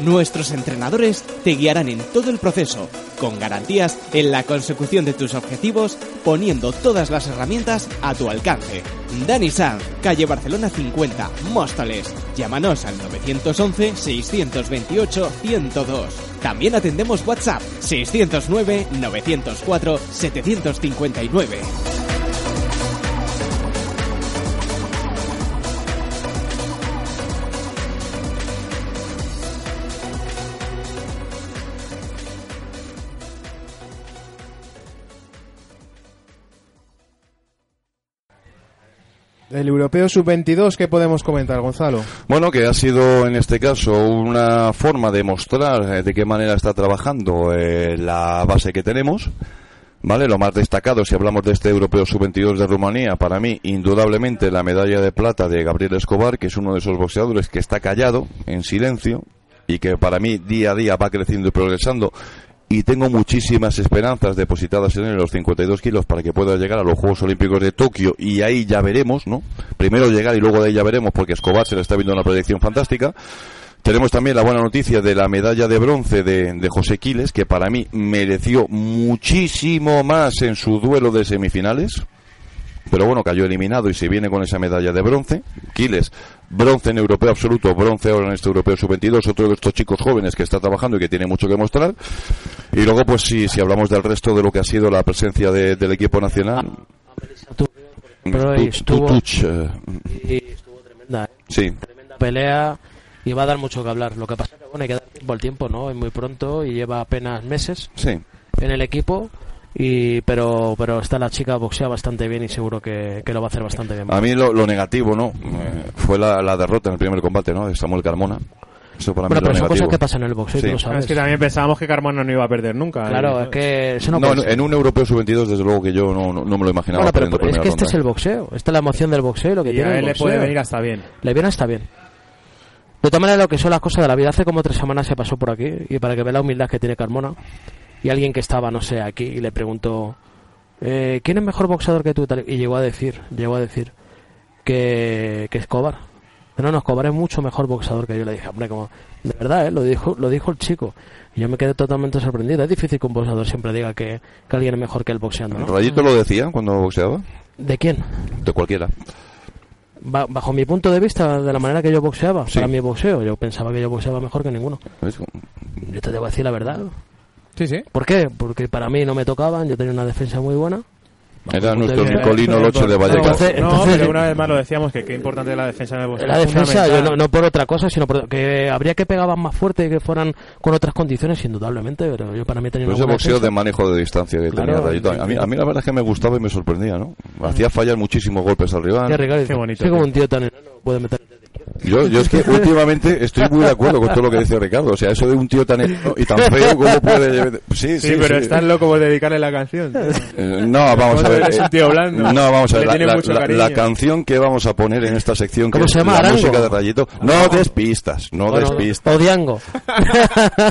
Nuestros entrenadores te guiarán en todo el proceso, con garantías en la consecución de tus objetivos, poniendo todas las herramientas a tu alcance. Dani Sanz, calle Barcelona 50, Móstoles. Llámanos al 911-628-102. También atendemos WhatsApp 609-904-759. El europeo sub-22, ¿qué podemos comentar, Gonzalo? Bueno, que ha sido en este caso una forma de mostrar eh, de qué manera está trabajando eh, la base que tenemos. Vale, lo más destacado, si hablamos de este europeo sub-22 de Rumanía, para mí, indudablemente la medalla de plata de Gabriel Escobar, que es uno de esos boxeadores que está callado, en silencio, y que para mí día a día va creciendo y progresando. Y tengo muchísimas esperanzas depositadas en él, los 52 kilos, para que pueda llegar a los Juegos Olímpicos de Tokio. Y ahí ya veremos, ¿no? Primero llegar y luego de ahí ya veremos, porque Escobar se le está viendo una proyección fantástica. Tenemos también la buena noticia de la medalla de bronce de, de José Quiles, que para mí mereció muchísimo más en su duelo de semifinales. Pero bueno, cayó eliminado y se viene con esa medalla de bronce. Quiles, bronce en europeo absoluto, bronce ahora en este europeo sub-22, otro de estos chicos jóvenes que está trabajando y que tiene mucho que mostrar. Y luego, pues si, si hablamos del resto de lo que ha sido la presencia de- del equipo nacional. Pero estuvo- eh, Y estuvo tremenda, ¿eh? sí. Tremenda pelea y va a dar mucho que hablar. Lo que pasa es que bueno, hay que dar tiempo al tiempo, ¿no? Es muy pronto y lleva apenas meses Sí. en el equipo. Y, pero, pero está la chica boxea bastante bien y seguro que, que lo va a hacer bastante bien. A mí lo, lo negativo, ¿no? Eh, fue la, la derrota en el primer combate, ¿no? De Samuel Carmona. Eso para mí Bueno, pero son negativo. cosas que pasan en el boxeo Sí. tú lo sabes. Es que también pensábamos que Carmona no iba a perder nunca. Claro, Y- es que eso no, No, en, en un europeo sub-22, desde luego que yo no, no, no me lo imaginaba Bueno, pero perdiendo es que este ronda. es el boxeo. Esta es la emoción del boxeo, lo que y tiene a el él le boxeo. puede venir hasta bien. Le viene hasta bien. De todas maneras, lo que son las cosas de la vida, hace como tres semanas se pasó por aquí y para que vea la humildad que tiene Carmona y alguien que estaba, no sé, aquí y le preguntó eh, ¿quién es mejor boxeador que tú? y llegó a decir, llegó a decir que, que Escobar. no, no, Escobar es mucho mejor boxeador que yo. Le dije, hombre, como, de verdad, ¿eh? lo dijo lo dijo el chico. Y yo me quedé totalmente sorprendido. Es difícil que un boxeador siempre diga que, que alguien es mejor que él boxeando, ¿no? ¿Rayito lo decía cuando boxeaba? ¿De quién? De cualquiera. Ba- bajo mi punto de vista, de la manera que yo boxeaba, Sí. para mi boxeo, yo pensaba que yo boxeaba mejor que ninguno. Yo te debo decir la verdad. Sí, sí. ¿Por qué? Porque para mí no me tocaban, yo tenía una defensa muy buena. Era nuestro de Nicolino Loche de Vallecas. Entonces- no, pero una vez más lo decíamos que qué importante es la defensa en el boxeo. La defensa, yo no, no por otra cosa, sino por, que habría que pegaban más fuerte y que fueran con otras condiciones, indudablemente, pero yo para mí tenía una ese boxeo de defensa. manejo de distancia que Claro, tenía Rayito. A mí, a mí la verdad es que me gustaba y me sorprendía, ¿no? Hacía fallar muchísimos golpes al rival. Qué regalo. Qué bonito, Sí, como un tío tan enano puede meter. Yo, yo es que últimamente estoy muy de acuerdo con todo lo que dice Ricardo. O sea, eso de un tío tan, y tan feo, ¿cómo puede...? Sí, sí, Sí, pero sí. estás loco por dedicarle la canción. Eh, No, vamos a ver. Eres un tío blando. No, vamos a ver. La, canción que vamos a poner en esta sección, que ¿Cómo es se llama? la ¿Arango? música de Rayito. No des pistas, no Bueno, des pistas. Odiango.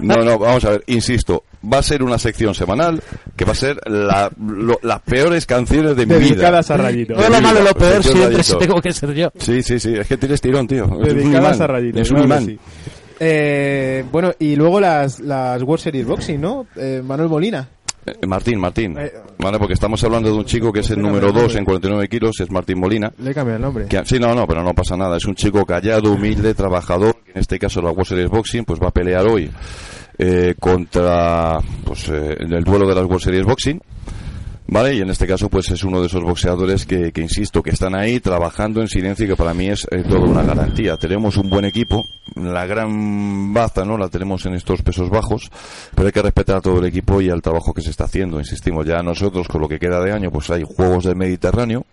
No, no, vamos a ver, insisto, va a ser una sección semanal que va a ser la- lo- las peores canciones de mi vida. Dedicadas a Rayito. Todo lo malo y lo peor siempre Rayito. tengo que ser yo. Sí, sí, sí, es que tienes tirón, tío. Dedicadas a Rayito. Es un imán. sí. Eh, bueno, y luego las, las World Series Boxing, ¿no? Eh, Manuel Molina. Eh, Martín, Martín. Eh, Vale, porque estamos hablando de un chico que es el número 2 hombre. en 49 kilos, es Martín Molina. Le he cambiado el nombre. Que- sí, no, no, pero no pasa nada. Es un chico callado, humilde, trabajador. En este caso, la World Series Boxing, pues va a pelear hoy eh, contra, pues, eh, en el duelo de las World Series Boxing. ¿Vale? Y en este caso, pues es uno de esos boxeadores que, que insisto, que están ahí trabajando en silencio y que para mí es eh, toda una garantía. Tenemos un buen equipo, la gran baza, ¿no? La tenemos en estos pesos bajos, pero hay que respetar a todo el equipo y al trabajo que se está haciendo. Insistimos, ya nosotros, con lo que queda de año, pues hay Juegos del Mediterráneo,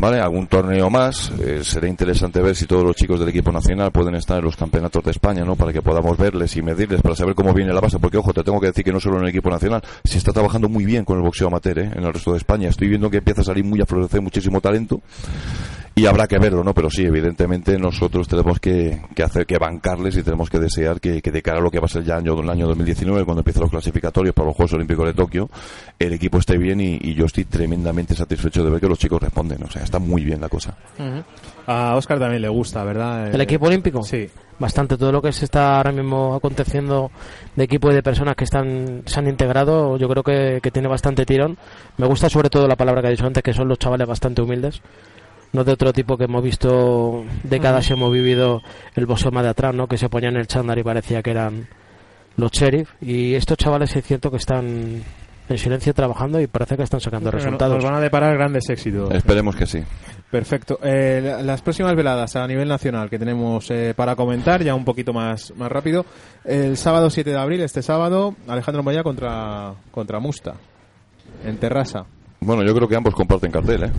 ¿Vale? Algún torneo más. Eh, será interesante ver si todos los chicos del equipo nacional pueden estar en los campeonatos de España, ¿no? Para que podamos verles y medirles, para saber cómo viene la base. Porque, ojo, te tengo que decir que no solo en el equipo nacional, se está trabajando muy bien con el boxeo amateur, ¿eh? En el resto de España. Estoy viendo que empieza a salir muy a florecer muchísimo talento. Y habrá que verlo, ¿no? Pero sí, evidentemente nosotros tenemos que, que hacer, que bancarles y tenemos que desear que, que de cara a lo que va a ser ya año, el año 2019, cuando empiecen los clasificatorios para los Juegos Olímpicos de Tokio, el equipo esté bien y, y yo estoy tremendamente satisfecho de ver que los chicos responden. O sea, está muy bien la cosa. A Oscar también le gusta, ¿verdad? ¿El Eh, equipo olímpico? Sí. Bastante. Todo lo que se está ahora mismo aconteciendo de equipo y de personas que están se han integrado, yo creo que, que tiene bastante tirón. Me gusta sobre todo la palabra que ha dicho antes, que son los chavales bastante humildes. No de otro tipo que hemos visto décadas y hemos vivido el boxeo más de atrás, ¿no? Que se ponían en el chándal y parecía que eran los sheriff. Y estos chavales es cierto que están en silencio trabajando y parece que están sacando Nos resultados. van a deparar grandes éxitos. Esperemos que sí. Perfecto. Eh, la- las próximas veladas a nivel nacional que tenemos eh, para comentar, ya un poquito más, más rápido. El sábado 7 de abril, este sábado, Alejandro Maya contra, contra Musta, en Terrassa. Bueno, yo creo que ambos comparten cartel, ¿eh?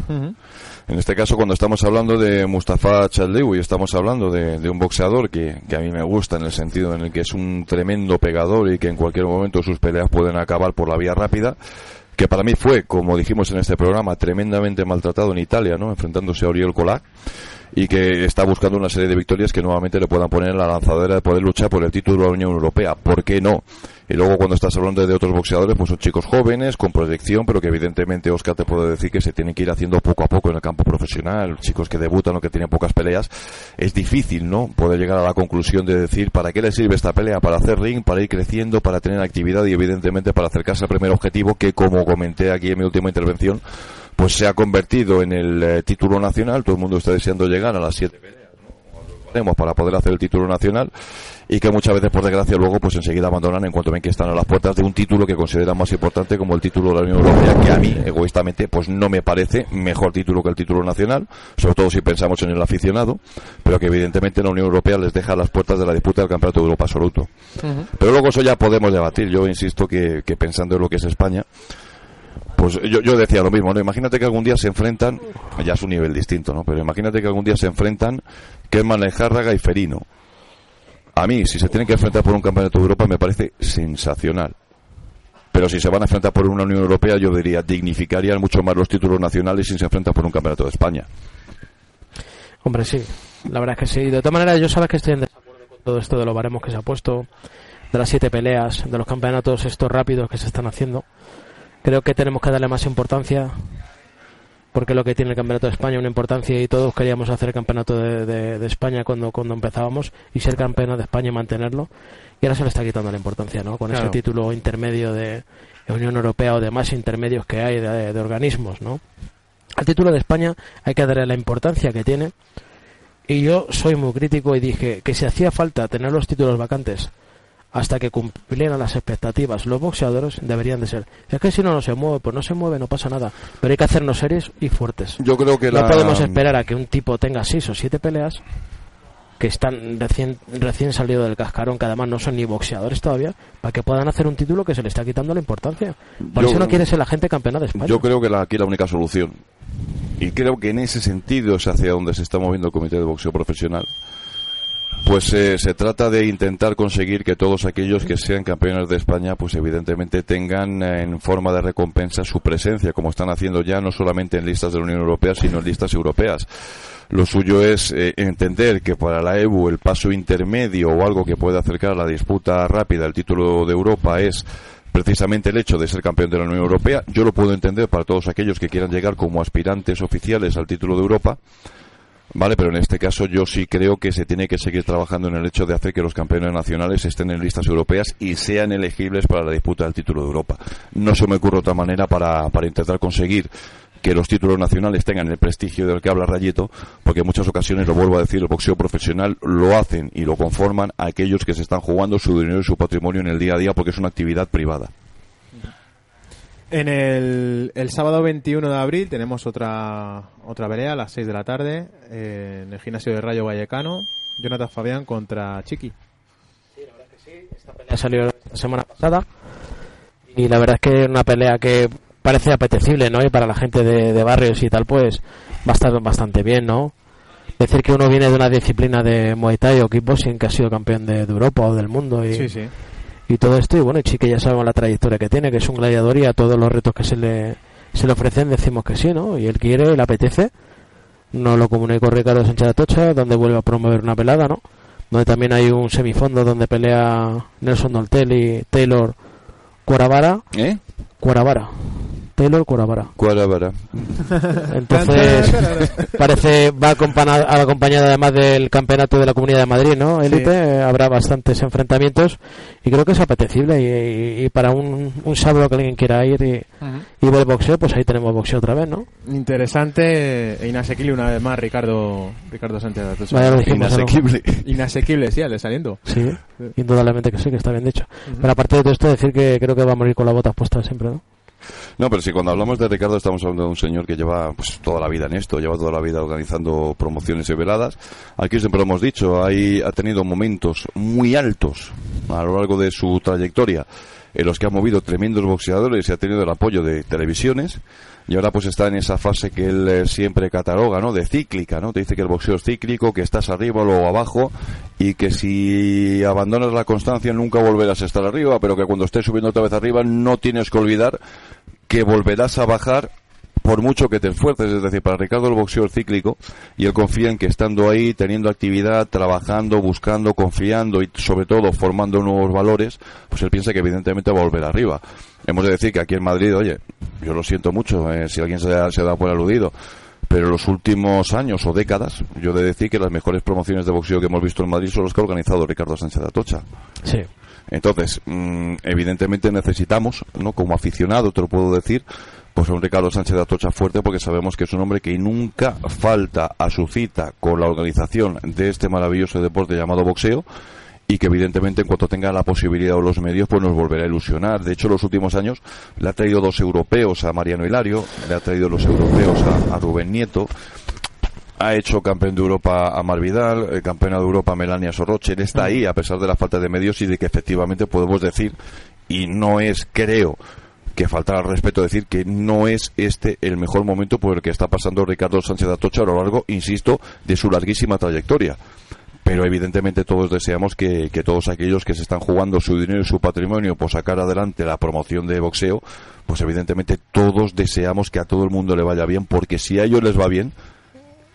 En este caso, cuando estamos hablando de Mustafa Chaldewi, estamos hablando de, de un boxeador que, que a mí me gusta en el sentido en el que es un tremendo pegador y que en cualquier momento sus peleas pueden acabar por la vía rápida, que para mí fue, como dijimos en este programa, tremendamente maltratado en Italia, ¿no? Enfrentándose a Oriol Colá y que está buscando una serie de victorias que nuevamente le puedan poner la lanzadera de poder luchar por el título de la Unión Europea. ¿Por qué no? Y luego cuando estás hablando de otros boxeadores, pues son chicos jóvenes, con proyección, pero que evidentemente, Oscar, te puedo decir que se tienen que ir haciendo poco a poco en el campo profesional. Chicos que debutan o que tienen pocas peleas. Es difícil, ¿no? Poder llegar a la conclusión de decir, ¿para qué le sirve esta pelea? Para hacer ring, para ir creciendo, para tener actividad y evidentemente para acercarse al primer objetivo que, como comenté aquí en mi última intervención, pues se ha convertido en el eh, título nacional. Todo el mundo está deseando llegar a las siete peleas para poder hacer el título nacional y que muchas veces por desgracia luego pues enseguida abandonan en cuanto ven que están a las puertas de un título que consideran más importante como el título de la Unión Europea que a mí egoístamente pues no me parece mejor título que el título nacional sobre todo si pensamos en el aficionado pero que evidentemente la Unión Europea les deja a las puertas de la disputa del Campeonato de Europa absoluto pero luego eso ya podemos debatir yo insisto que, que pensando en lo que es España pues yo, yo decía lo mismo, ¿no? Imagínate que algún día se enfrentan, ya es un nivel distinto, ¿no? Pero imagínate que algún día se enfrentan Kerman Lejárraga y Ferino. A mí, si se tienen que enfrentar por un campeonato de Europa, me parece sensacional. Pero si se van a enfrentar por una Unión Europea, yo diría, dignificarían mucho más los títulos nacionales si se enfrentan por un campeonato de España. Hombre, sí, la verdad es que sí. De todas maneras, yo sabes que estoy en desacuerdo con todo esto de los baremos que se ha puesto, de las siete peleas, de los campeonatos estos rápidos que se están haciendo. Creo que tenemos que darle más importancia porque lo que tiene el campeonato de España una importancia y todos queríamos hacer el campeonato de, de- de España cuando cuando empezábamos y ser campeón de España y mantenerlo. Y ahora se le está quitando la importancia no con Claro. ese título intermedio de, Unión Europea o de más intermedios que hay de, de organismos no al título de España hay que darle la importancia que tiene. Y yo soy muy crítico y dije que si hacía falta tener los títulos vacantes hasta que cumplieran las expectativas los boxeadores deberían de ser. Es que si no no se mueve, pues no se mueve, no pasa nada. Pero hay que hacernos series y fuertes. Yo creo que no la- podemos esperar a que un tipo tenga seis o siete peleas que están recién recién salido del cascarón, que además no son ni boxeadores todavía, para que puedan hacer un título que se le está quitando la importancia. Por Yo- eso no quiere ser la gente campeona de España. Yo creo que la, aquí la única solución, y creo que en ese sentido es hacia donde se está moviendo el Comité de Boxeo Profesional, pues eh, se trata de intentar conseguir que todos aquellos que sean campeones de España, pues evidentemente tengan eh, en forma de recompensa su presencia, como están haciendo ya no solamente en listas de la Unión Europea, sino en listas europeas. Lo suyo es eh, entender que para la EBU el paso intermedio o algo que pueda acercar a la disputa rápida el título de Europa es precisamente el hecho de ser campeón de la Unión Europea. Yo lo puedo entender para todos aquellos que quieran llegar como aspirantes oficiales al título de Europa. Vale, pero en este caso yo sí creo que se tiene que seguir trabajando en el hecho de hacer que los campeones nacionales estén en listas europeas y sean elegibles para la disputa del título de Europa. No se me ocurre otra manera para, para intentar conseguir que los títulos nacionales tengan el prestigio del que habla Rayito, porque en muchas ocasiones, lo vuelvo a decir, el boxeo profesional lo hacen y lo conforman aquellos que se están jugando su dinero y su patrimonio en el día a día porque es una actividad privada. En el, el sábado 21 de abril tenemos otra otra pelea a las 6 de la tarde eh, en el gimnasio de Rayo Vallecano. Jonathan Fabián contra Chiqui. pelea salió la semana pasada y la verdad es que es una pelea que parece apetecible, ¿no? Y para la gente de, de barrios y tal, pues va a estar bastante bien, ¿no? Decir que uno viene de una disciplina de Muay Thai o kickboxing que ha sido campeón de, de Europa o del mundo y, Sí, sí. Y todo esto y bueno, Chique ya sabemos la trayectoria que tiene, que es un gladiador y a todos los retos que se le, se le ofrecen decimos que sí, ¿no? Y él quiere, le apetece. Nos lo comunicó Ricardo Sánchez de Atocha, donde vuelve a promover una pelada, ¿no? Donde también hay un semifondo donde pelea Nelson Doltel y Taylor Cuaravara. ¿Eh? Cuaravara. Taylor Cuaravara. Cuaravara. Entonces, parece, va acompañada, acompañada además del campeonato de la Comunidad de Madrid, ¿no? Élite, eh, habrá bastantes enfrentamientos y creo que es apetecible y, y- y para un, un sábado que alguien quiera ir y, y ver boxeo, pues ahí tenemos boxeo otra vez, ¿no? Interesante e inasequible una vez más Ricardo Ricardo Atocha. Vaya, lo dijimos, ¿no? Inasequible. Inasequible, sí, al de saliendo. Sí, indudablemente que sí, que está bien dicho. Pero aparte de todo esto, decir que creo que va a morir con las botas puestas siempre, ¿no? No, pero si cuando hablamos de Ricardo estamos hablando de un señor que lleva pues, toda la vida en esto, lleva toda la vida organizando promociones y veladas. Aquí siempre lo hemos dicho, hay, ha tenido momentos muy altos a lo largo de su trayectoria en los que ha movido tremendos boxeadores y ha tenido el apoyo de televisiones. Y ahora pues está en esa fase que él eh, siempre cataloga, ¿no? De cíclica, ¿no? Te dice que el boxeo es cíclico, que estás arriba, luego abajo, y que si abandonas la constancia nunca volverás a estar arriba, pero que cuando estés subiendo otra vez arriba no tienes que olvidar que volverás a bajar por mucho que te esfuerces. Es decir, para Ricardo el boxeo es cíclico y él confía en que estando ahí, teniendo actividad, trabajando, buscando, confiando y sobre todo formando nuevos valores, pues él piensa que evidentemente va a volver arriba. Hemos de decir que aquí en Madrid, oye, yo lo siento mucho eh, si alguien se da, se da por aludido. Pero los últimos años o décadas, yo he de decir que las mejores promociones de boxeo que hemos visto en Madrid son las que ha organizado Ricardo Sánchez de Atocha. Sí. Entonces, mm, evidentemente necesitamos, ¿no? Como aficionado, te lo puedo decir, pues a un Ricardo Sánchez de Atocha fuerte porque sabemos que es un hombre que nunca falta a su cita con la organización de este maravilloso deporte llamado boxeo y que evidentemente en cuanto tenga la posibilidad o los medios pues nos volverá a ilusionar. De hecho, los últimos años le ha traído dos europeos a Mariano Hilario, le ha traído los europeos a, a Rubén Nieto, ha hecho campeón de Europa a Mar Vidal, eh, campeona de Europa a Melania Sorroche. Él está ahí a pesar de la falta de medios y de que efectivamente podemos decir, y no es, creo, que falta al respeto decir que no es este el mejor momento por el que está pasando Ricardo Sánchez de Atocha a lo largo, insisto, de su larguísima trayectoria. Pero evidentemente todos deseamos que, que todos aquellos que se están jugando su dinero y su patrimonio por sacar adelante la promoción de boxeo, pues evidentemente todos deseamos que a todo el mundo le vaya bien, porque si a ellos les va bien,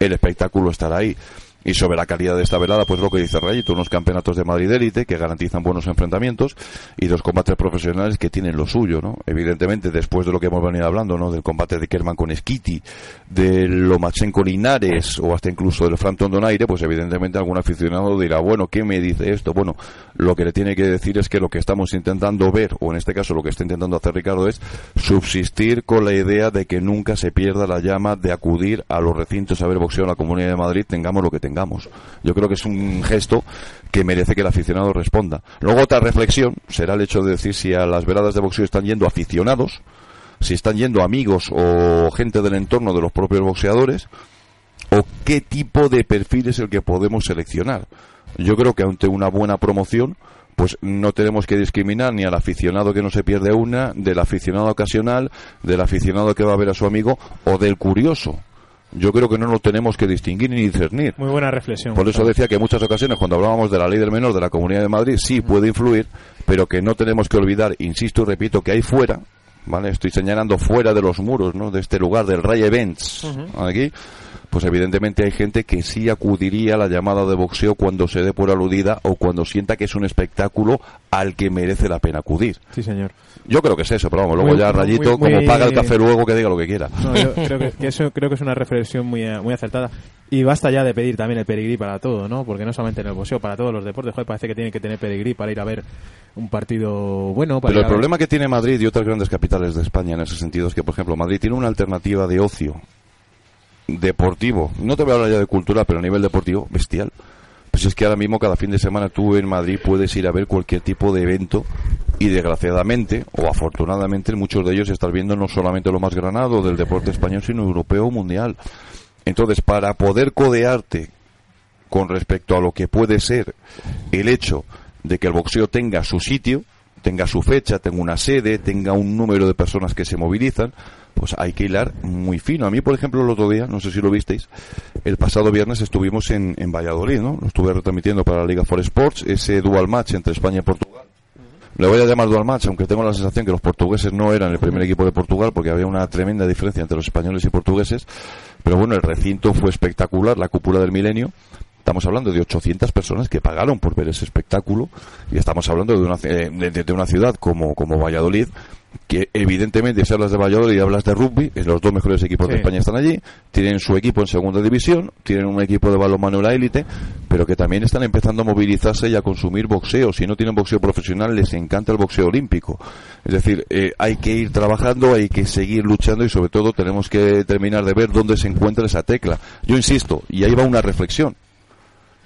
el espectáculo estará ahí. Y sobre la calidad de esta velada, pues lo que dice Rayito, unos campeonatos de Madrid élite que garantizan buenos enfrentamientos y dos combates profesionales que tienen lo suyo, ¿no? Evidentemente, después de lo que hemos venido hablando, ¿no? Del combate de Kerman con Skitty, de Lomachenko Linares o hasta incluso del Frampton Donaire, pues evidentemente algún aficionado dirá, bueno, ¿qué me dice esto? Bueno, lo que le tiene que decir es que lo que estamos intentando ver, o en este caso lo que está intentando hacer Ricardo, es subsistir con la idea de que nunca se pierda la llama de acudir a los recintos a ver boxeo en la Comunidad de Madrid, tengamos lo que tengamos. Yo creo que es un gesto que merece que el aficionado responda. Luego otra reflexión será el hecho de decir si a las veladas de boxeo están yendo aficionados, si están yendo amigos o gente del entorno de los propios boxeadores, o qué tipo de perfil es el que podemos seleccionar. Yo creo que ante una buena promoción, pues no tenemos que discriminar ni al aficionado que no se pierde una, del aficionado ocasional, del aficionado que va a ver a su amigo o del curioso. Yo creo que no lo tenemos que distinguir ni discernir. Muy buena reflexión. Por eso decía que en muchas ocasiones cuando hablábamos de la ley del menor de la Comunidad de Madrid sí puede influir, pero que no tenemos que olvidar, insisto y repito, que hay fuera, ¿vale? Estoy señalando fuera de los muros, ¿no? De este lugar del Ray Events, aquí, pues evidentemente hay gente que sí acudiría a la llamada de boxeo cuando se dé por aludida o cuando sienta que es un espectáculo al que merece la pena acudir. Sí, señor. Yo creo que es eso, pero vamos, luego Muy- ya Rayito, muy- como paga el café luego, que diga lo que quiera. No, yo creo que, que eso creo que es una reflexión muy, eh, muy acertada. Y basta ya de pedir también el pedigrí para todo, ¿no? Porque no solamente en el boxeo, para todos los deportes, joder, parece que tiene que tener pedigrí para ir a ver un partido bueno. Para Pero el ver- problema que tiene Madrid y otras grandes capitales de España en ese sentido es que, por ejemplo, Madrid tiene una alternativa de ocio deportivo. No te voy a hablar ya de cultura, pero a nivel deportivo, bestial. Pues es que ahora mismo cada fin de semana tú en Madrid puedes ir a ver cualquier tipo de evento y desgraciadamente o afortunadamente en muchos de ellos estás viendo no solamente lo más granado del deporte español, sino europeo mundial. Entonces, para poder codearte con respecto a lo que puede ser el hecho de que el boxeo tenga su sitio, tenga su fecha, tenga una sede, tenga un número de personas que se movilizan, pues hay que hilar muy fino. A mí, por ejemplo, el otro día, no sé si lo visteis, el pasado viernes estuvimos en, en Valladolid, ¿no? Lo estuve retransmitiendo para la Liga for Sports, ese dual match entre España y Portugal. Le voy a llamar dual match, aunque tengo la sensación que los portugueses no eran el primer equipo de Portugal, porque había una tremenda diferencia entre los españoles y portugueses. Pero bueno, el recinto fue espectacular, la cúpula del milenio. Estamos hablando de 800 personas que pagaron por ver ese espectáculo y estamos hablando de una, eh, de, de- de una ciudad como, como Valladolid que evidentemente si hablas de Valladolid y hablas de rugby, eh, los dos mejores equipos de. España están allí, tienen su equipo en segunda división, tienen un equipo de balonmano en la élite, pero que también están empezando a movilizarse y a consumir boxeo. Si no tienen boxeo profesional, les encanta el boxeo olímpico. Es decir, eh, hay que ir trabajando, hay que seguir luchando y sobre todo tenemos que terminar de ver dónde se encuentra esa tecla. Yo insisto, y ahí va una reflexión,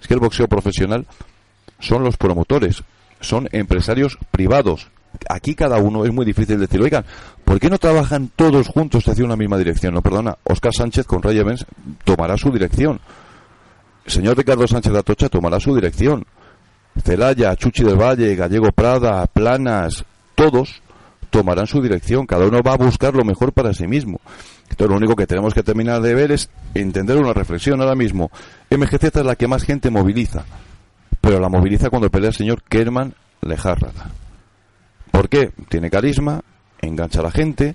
es que el boxeo profesional son los promotores, son empresarios privados. Aquí cada uno es muy difícil decir, oigan, ¿por qué no trabajan todos juntos hacia una misma dirección? No, perdona, Oscar Sánchez con Ray Evans tomará su dirección. El señor Ricardo Sánchez de Atocha tomará su dirección. Celaya, Chuchi del Valle, Gallego Prada, Planas, todos tomarán su dirección. Cada uno va a buscar lo mejor para sí mismo. Entonces lo único que tenemos que terminar de ver es entender una reflexión ahora mismo. MGZ es la que más gente moviliza, pero la moviliza cuando pelea el señor Kerman Lejárraga. ¿Por qué? Tiene carisma, engancha a la gente,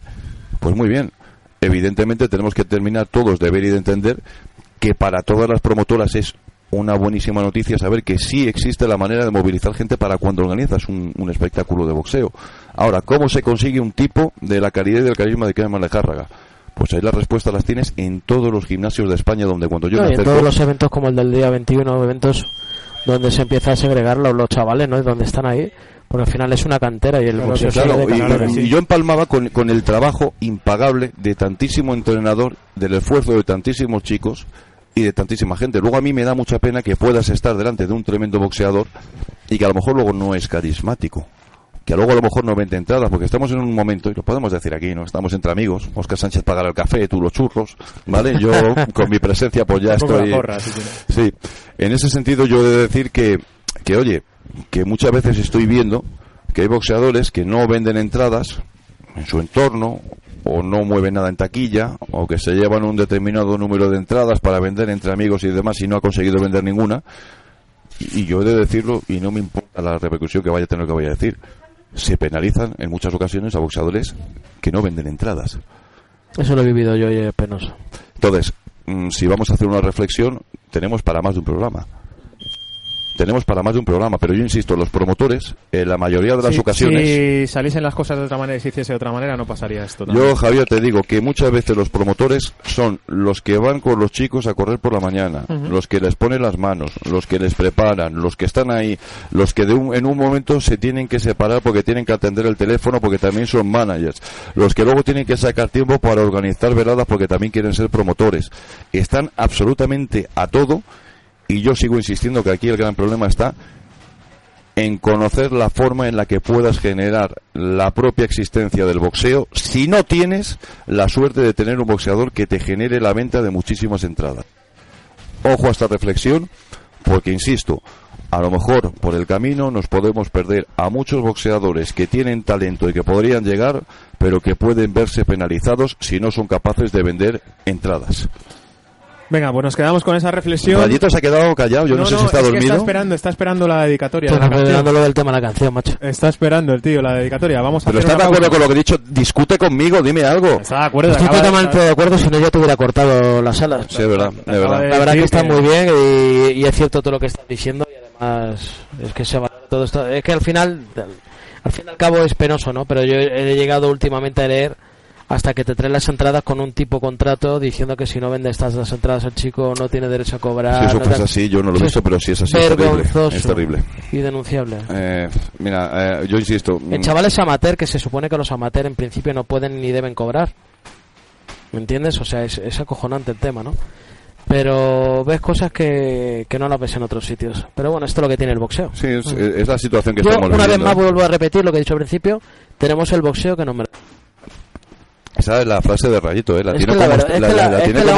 pues muy bien. Evidentemente tenemos que terminar todos de ver y de entender que para todas las promotoras es una buenísima noticia saber que sí existe la manera de movilizar gente para cuando organizas un, un espectáculo de boxeo. Ahora, ¿cómo se consigue un tipo de la calidad y del carisma de Kerman Lejárraga? Pues ahí las respuestas las tienes en todos los gimnasios de España donde cuando yo No, me y en todos los eventos como el del día 21, eventos donde se empieza a segregar los, los chavales, ¿no? Donde están ahí, porque al final es una cantera y el boxeo es Claro, de y, cantera. y yo empalmaba con, con el trabajo impagable de tantísimo entrenador, del esfuerzo de tantísimos chicos y de tantísima gente. Luego a mí me da mucha pena que puedas estar delante de un tremendo boxeador y que a lo mejor luego no es carismático. Que luego a lo mejor no vende entradas, porque estamos en un momento, y lo podemos decir aquí, ¿no? Estamos entre amigos. Oscar Sánchez pagará el café, tú los churros, ¿vale? Yo con mi presencia pues ya estoy... porra. Sí, en ese sentido yo he de decir que, que, oye, que muchas veces estoy viendo que hay boxeadores que no venden entradas en su entorno o no mueven nada en taquilla o que se llevan un determinado número de entradas para vender entre amigos y demás y no ha conseguido vender ninguna. Y, y yo he de decirlo y no me importa la repercusión que vaya a tener lo que vaya a decir. Se penalizan en muchas ocasiones a boxeadores que no venden entradas. Eso lo he vivido yo y es penoso. Entonces, mm, si vamos a hacer una reflexión, tenemos para más de un programa. Tenemos para más de un programa, pero yo insisto, los promotores, en la mayoría de las Si- ocasiones... Si saliesen las cosas de otra manera y se hiciese de otra manera, no pasaría esto. Yo, también. Javier, te digo que muchas veces los promotores son los que van con los chicos a correr por la mañana, los que les ponen las manos, los que les preparan, los que están ahí, los que de un- en un momento se tienen que separar porque tienen que atender el teléfono porque también son managers, los que luego tienen que sacar tiempo para organizar veladas porque también quieren ser promotores. Están absolutamente a todo y yo sigo insistiendo que aquí el gran problema está en conocer la forma en la que puedas generar la propia existencia del boxeo si no tienes la suerte de tener un boxeador que te genere la venta de muchísimas entradas. Ojo a esta reflexión, porque insisto, a lo mejor por el camino nos podemos perder a muchos boxeadores que tienen talento y que podrían llegar, pero que pueden verse penalizados si no son capaces de vender entradas. Venga, pues nos quedamos con esa reflexión. Rayito se ha quedado callado, yo no, sé si está es que dormido. está esperando, está esperando la dedicatoria. Canción. olvidando lo del tema de la canción, macho. Está esperando el tío la dedicatoria. Vamos a Pero está de acuerdo pausa. con lo que he dicho, discute conmigo, dime algo. Está de acuerdo. Estoy de- totalmente de acuerdo, si no ya te hubiera cortado la sala. Sí, es verdad, es verdad. de La verdad que está que- muy bien y, y es cierto todo lo que estás diciendo y además es que se valora todo esto. Es que al final, al fin y al cabo es penoso, ¿no? Pero yo he llegado últimamente a leer hasta que te traen las entradas con un tipo contrato diciendo que si no vende estas las entradas el chico no tiene derecho a cobrar. Si eso no así, yo no lo he visto, es pero si es así, es terrible. Es terrible. Y denunciable. Eh, mira, eh, yo insisto. En mm, chavales amateur, que se supone que los amateur en principio no pueden ni deben cobrar. ¿Me entiendes? O sea, es, es acojonante el tema, ¿no? Pero ves cosas que, que no las ves en otros sitios. Pero bueno, esto es lo que tiene el boxeo. Sí, es, es la situación que Yo, estamos una vez más, vuelvo a repetir lo que he dicho al principio. Tenemos el boxeo que no me... Esa es la frase de Rayito, ¿eh? La tiene como,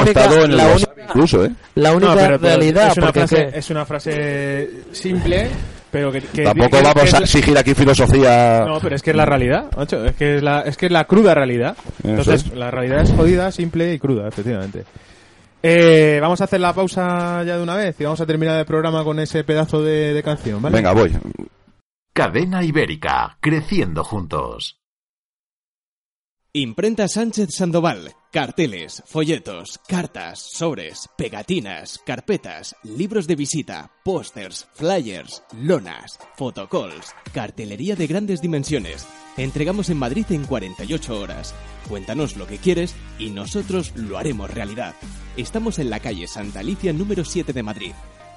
estado en el única- incluso, ¿eh? La única No, pero- pero realidad, es una, porque frase, que- es una frase simple, pero que, que- Tampoco que- vamos a exigir aquí filosofía. No, pero es que es la realidad, macho. Es que es la, es que es la cruda realidad. Entonces, es. la realidad es jodida, simple y cruda, efectivamente. Eh, vamos a hacer la pausa ya de una vez y vamos a terminar el programa con ese pedazo de, de canción, ¿vale? Venga, voy. Cadena Ibérica, creciendo juntos. Imprenta Sánchez Sandoval. Carteles, folletos, cartas, sobres, pegatinas, carpetas, libros de visita, pósters, flyers, lonas, fotocalls, cartelería de grandes dimensiones. Entregamos en Madrid en 48 horas. Cuéntanos lo que quieres y nosotros lo haremos realidad. Estamos en la calle Santa Alicia número 7 de Madrid,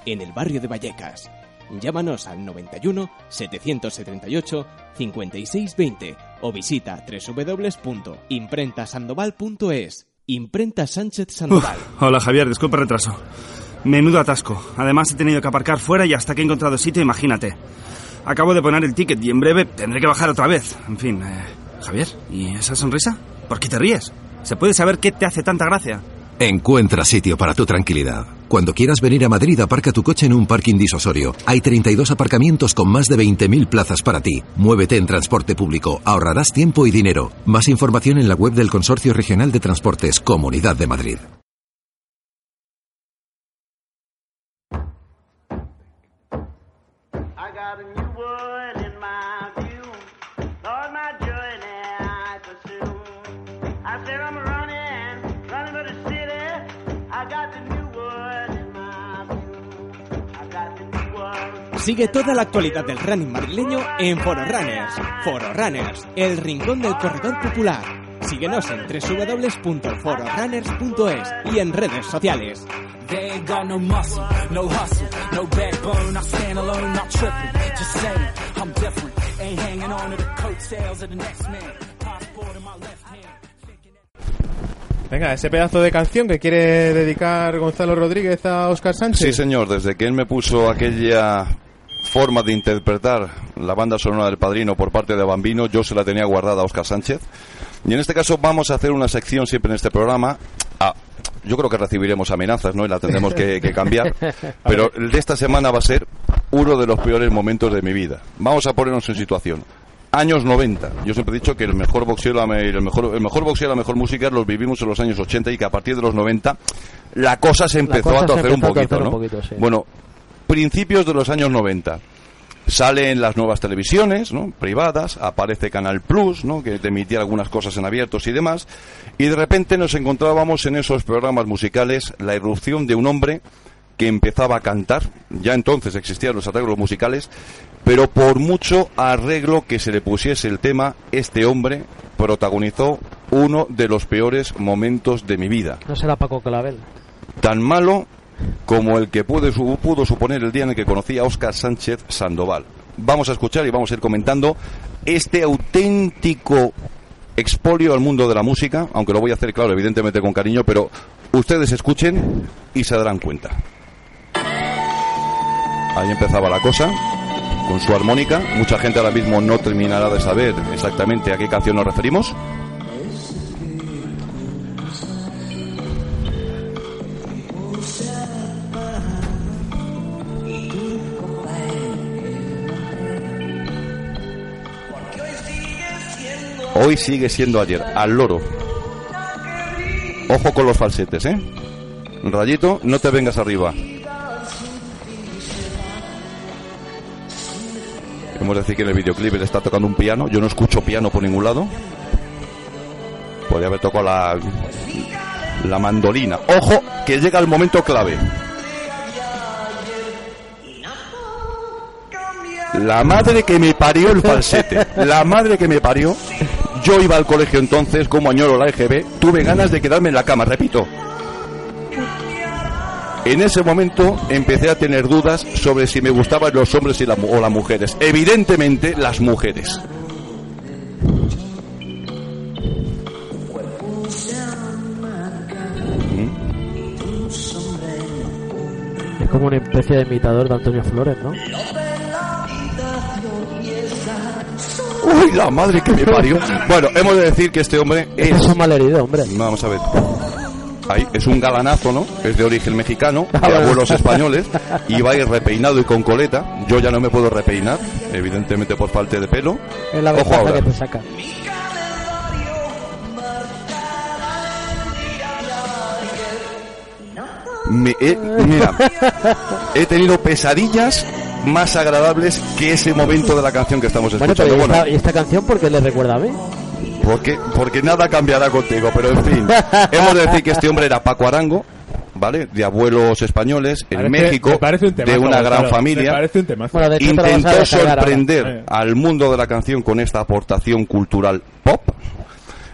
en el barrio de Vallecas. Llámanos al 91 778 5620 o visita www.imprentasandoval.es. Imprenta Sánchez Sandoval. Hola Javier, disculpa el retraso. Menudo atasco. Además he tenido que aparcar fuera y hasta que he encontrado sitio, imagínate. Acabo de poner el ticket y en breve tendré que bajar otra vez. En fin, eh, Javier, ¿y esa sonrisa? ¿Por qué te ríes? ¿Se puede saber qué te hace tanta gracia? Encuentra sitio para tu tranquilidad. Cuando quieras venir a Madrid, aparca tu coche en un parking disuasorio. Hay 32 aparcamientos con más de 20.000 plazas para ti. Muévete en transporte público, ahorrarás tiempo y dinero. Más información en la web del Consorcio Regional de Transportes Comunidad de Madrid. Sigue toda la actualidad del running madrileño en Foro Runners. Foro Runners, el rincón del corredor popular. Síguenos en www.fororunners.es y en redes sociales. They ain't got no muscle, no hustle, no backbone. I stand alone, not tripping. Just saying, I'm different. Ain't hanging on to the coattails of the next man. Passport in my left hand. Venga, ese pedazo de canción que quiere dedicar Gonzalo Rodríguez a Oscar Sánchez. Sí, señor, desde que él me puso aquella forma de interpretar la banda sonora del Padrino por parte de Bambino, yo se la tenía guardada a Oscar Sánchez. Y en este caso vamos a hacer una sección siempre en este programa. Ah, yo creo que recibiremos amenazas, ¿no? Y la tendremos que, que cambiar. Pero el de esta semana va a ser uno de los peores momentos de mi vida. Vamos a ponernos en situación. Años 90. Yo siempre he dicho que el mejor boxeo, la el mejor, el mejor boxeo la mejor música los vivimos en los años 80 y que a partir de los 90 la cosa se empezó cosa a torcer un poquito, ¿no? un poquito, sí. Bueno, principios de los años 90. Sale en las nuevas televisiones, ¿no? Privadas, aparece Canal Plus, ¿no? Que te emitía algunas cosas en abiertos y demás. Y de repente nos encontrábamos en esos programas musicales la irrupción de un hombre que empezaba a cantar. Ya entonces existían los arreglos musicales, pero por mucho arreglo que se le pusiese el tema, este hombre protagonizó uno de los peores momentos de mi vida. No será Paco Clavel. Tan malo como el que pude su- pudo suponer el día en el que conocí a Óscar Sánchez Sandoval. Vamos a escuchar y vamos a ir comentando este auténtico expolio al mundo de la música, aunque lo voy a hacer, claro, evidentemente con cariño, pero ustedes escuchen y se darán cuenta. Ahí empezaba la cosa, con su armónica. Mucha gente ahora mismo no terminará de saber exactamente a qué canción nos referimos. Hoy sigue siendo ayer, al loro. Ojo con los falsetes, ¿eh? Rayito, no te vengas arriba. De decir que en el videoclip él está tocando un piano. Yo no escucho piano por ningún lado. Podría haber tocado la, la mandolina. Ojo, que llega el momento clave. La madre que me parió el falsete. La madre que me parió. Yo iba al colegio entonces, como añoro la EGB. Tuve ganas de quedarme en la cama, repito. En ese momento empecé a tener dudas sobre si me gustaban los hombres o las mujeres. Evidentemente, las mujeres. Es como una especie de imitador de Antonio Flores, ¿no? ¡Uy, la madre que me parió! Bueno, hemos de decir que este hombre es... Es un malherido, hombre. Vamos a ver. Ahí, es un galanazo, ¿no? Es de origen mexicano, de Ah, bueno. abuelos españoles, y va a ir repeinado y con coleta. Yo ya no me puedo repeinar, evidentemente por falta de pelo. Es la Ojo ahora. que te saca. Me he- mira, he tenido pesadillas más agradables que ese momento de la canción que estamos Bueno, escuchando. pero ¿y Bueno, esta, y esta canción por qué le recuerda a mí? porque, porque nada cambiará contigo, pero en fin. Hemos de decir que este hombre era Paco Arango, ¿vale? De abuelos españoles en Parece- México, un temazo, de una gran Gonzalo, familia. un temazo. Bueno, de hecho, Intentó descargar ahora. sorprender Eh. al mundo de la canción con esta aportación cultural pop.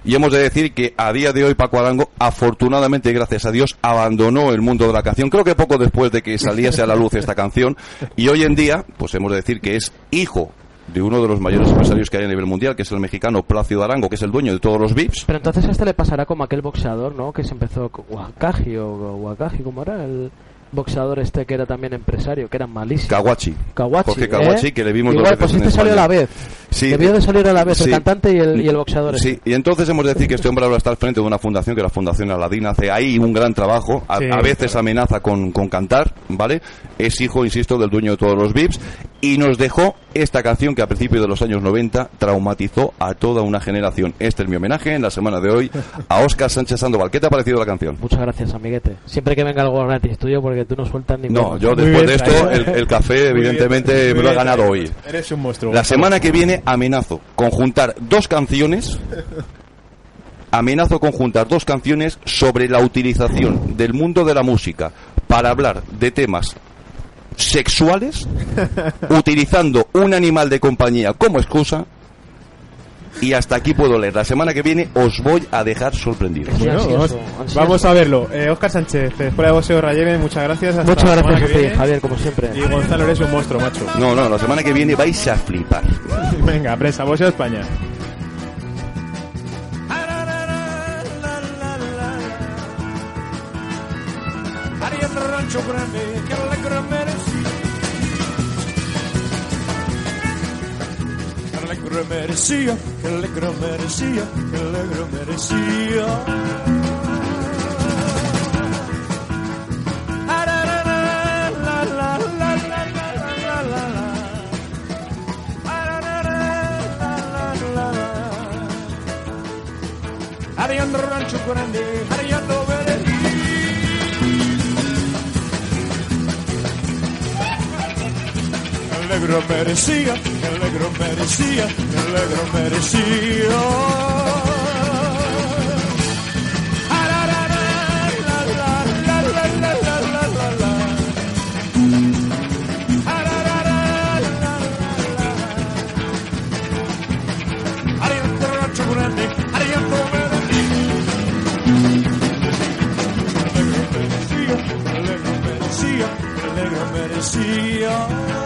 Y hemos de decir que a día de hoy Paco Arango, afortunadamente y gracias a Dios, abandonó el mundo de la canción. Creo que poco después de que saliese a la luz esta canción. Y hoy en día, pues hemos de decir que es hijo de uno de los mayores empresarios que hay a nivel mundial, que es el mexicano Plácido Arango, que es el dueño de todos los VIPs. Pero entonces a este le pasará como aquel boxeador, ¿no? Que se empezó Wakaji o Wakaji, ¿cómo era? El boxeador este que era también empresario, que era malísimo. Kawachi. Kawachi, Jorge Kawachi, ¿eh? que le vimos Igual, dos veces pues en este salió a la vez. Sí. Debió de salir a la vez Sí. el cantante y el, y el boxeador. Sí, este. y entonces hemos de decir que este hombre ahora está al frente de una fundación, que es la Fundación Aladín, hace ahí un gran trabajo, a, Sí, a veces amenaza con, con cantar, ¿vale? Es hijo, insisto, del dueño de todos los VIPs, y nos dejó esta canción que a principios de los años 90 traumatizó a toda una generación. Este es mi homenaje en la semana de hoy a Óscar Sánchez Sandoval. ¿Qué te ha parecido la canción? Muchas gracias, amiguete. Siempre que venga algo gratis tuyo, porque tú no sueltas ni No, yo después de esto, el, el café, evidentemente, me lo he ganado hoy. Eres un monstruo. La semana que viene amenazo con juntar dos canciones. Amenazo con juntar dos canciones sobre la utilización del mundo de la música para hablar de temas sexuales, utilizando un animal de compañía como excusa. Y hasta aquí puedo leer. La semana que viene os voy a dejar sorprendidos. Bueno, ansioso, vamos, ansioso. vamos a verlo. Eh, Oscar Sánchez, de Escuela de Boxeo Rayeve, muchas gracias. Hasta Muchas gracias a que ti, viene. Javier, como siempre. Y Gonzalo, eres un monstruo, macho. No, no, la semana que viene vais a flipar. Venga, presa, Boxeo España. Haría el rancho grande que alegre alegre merecía, que alegre merecía, que merecía. Ararara, negro merecía, el negro merecía, el negro merecía. Merecía, el negro merecía.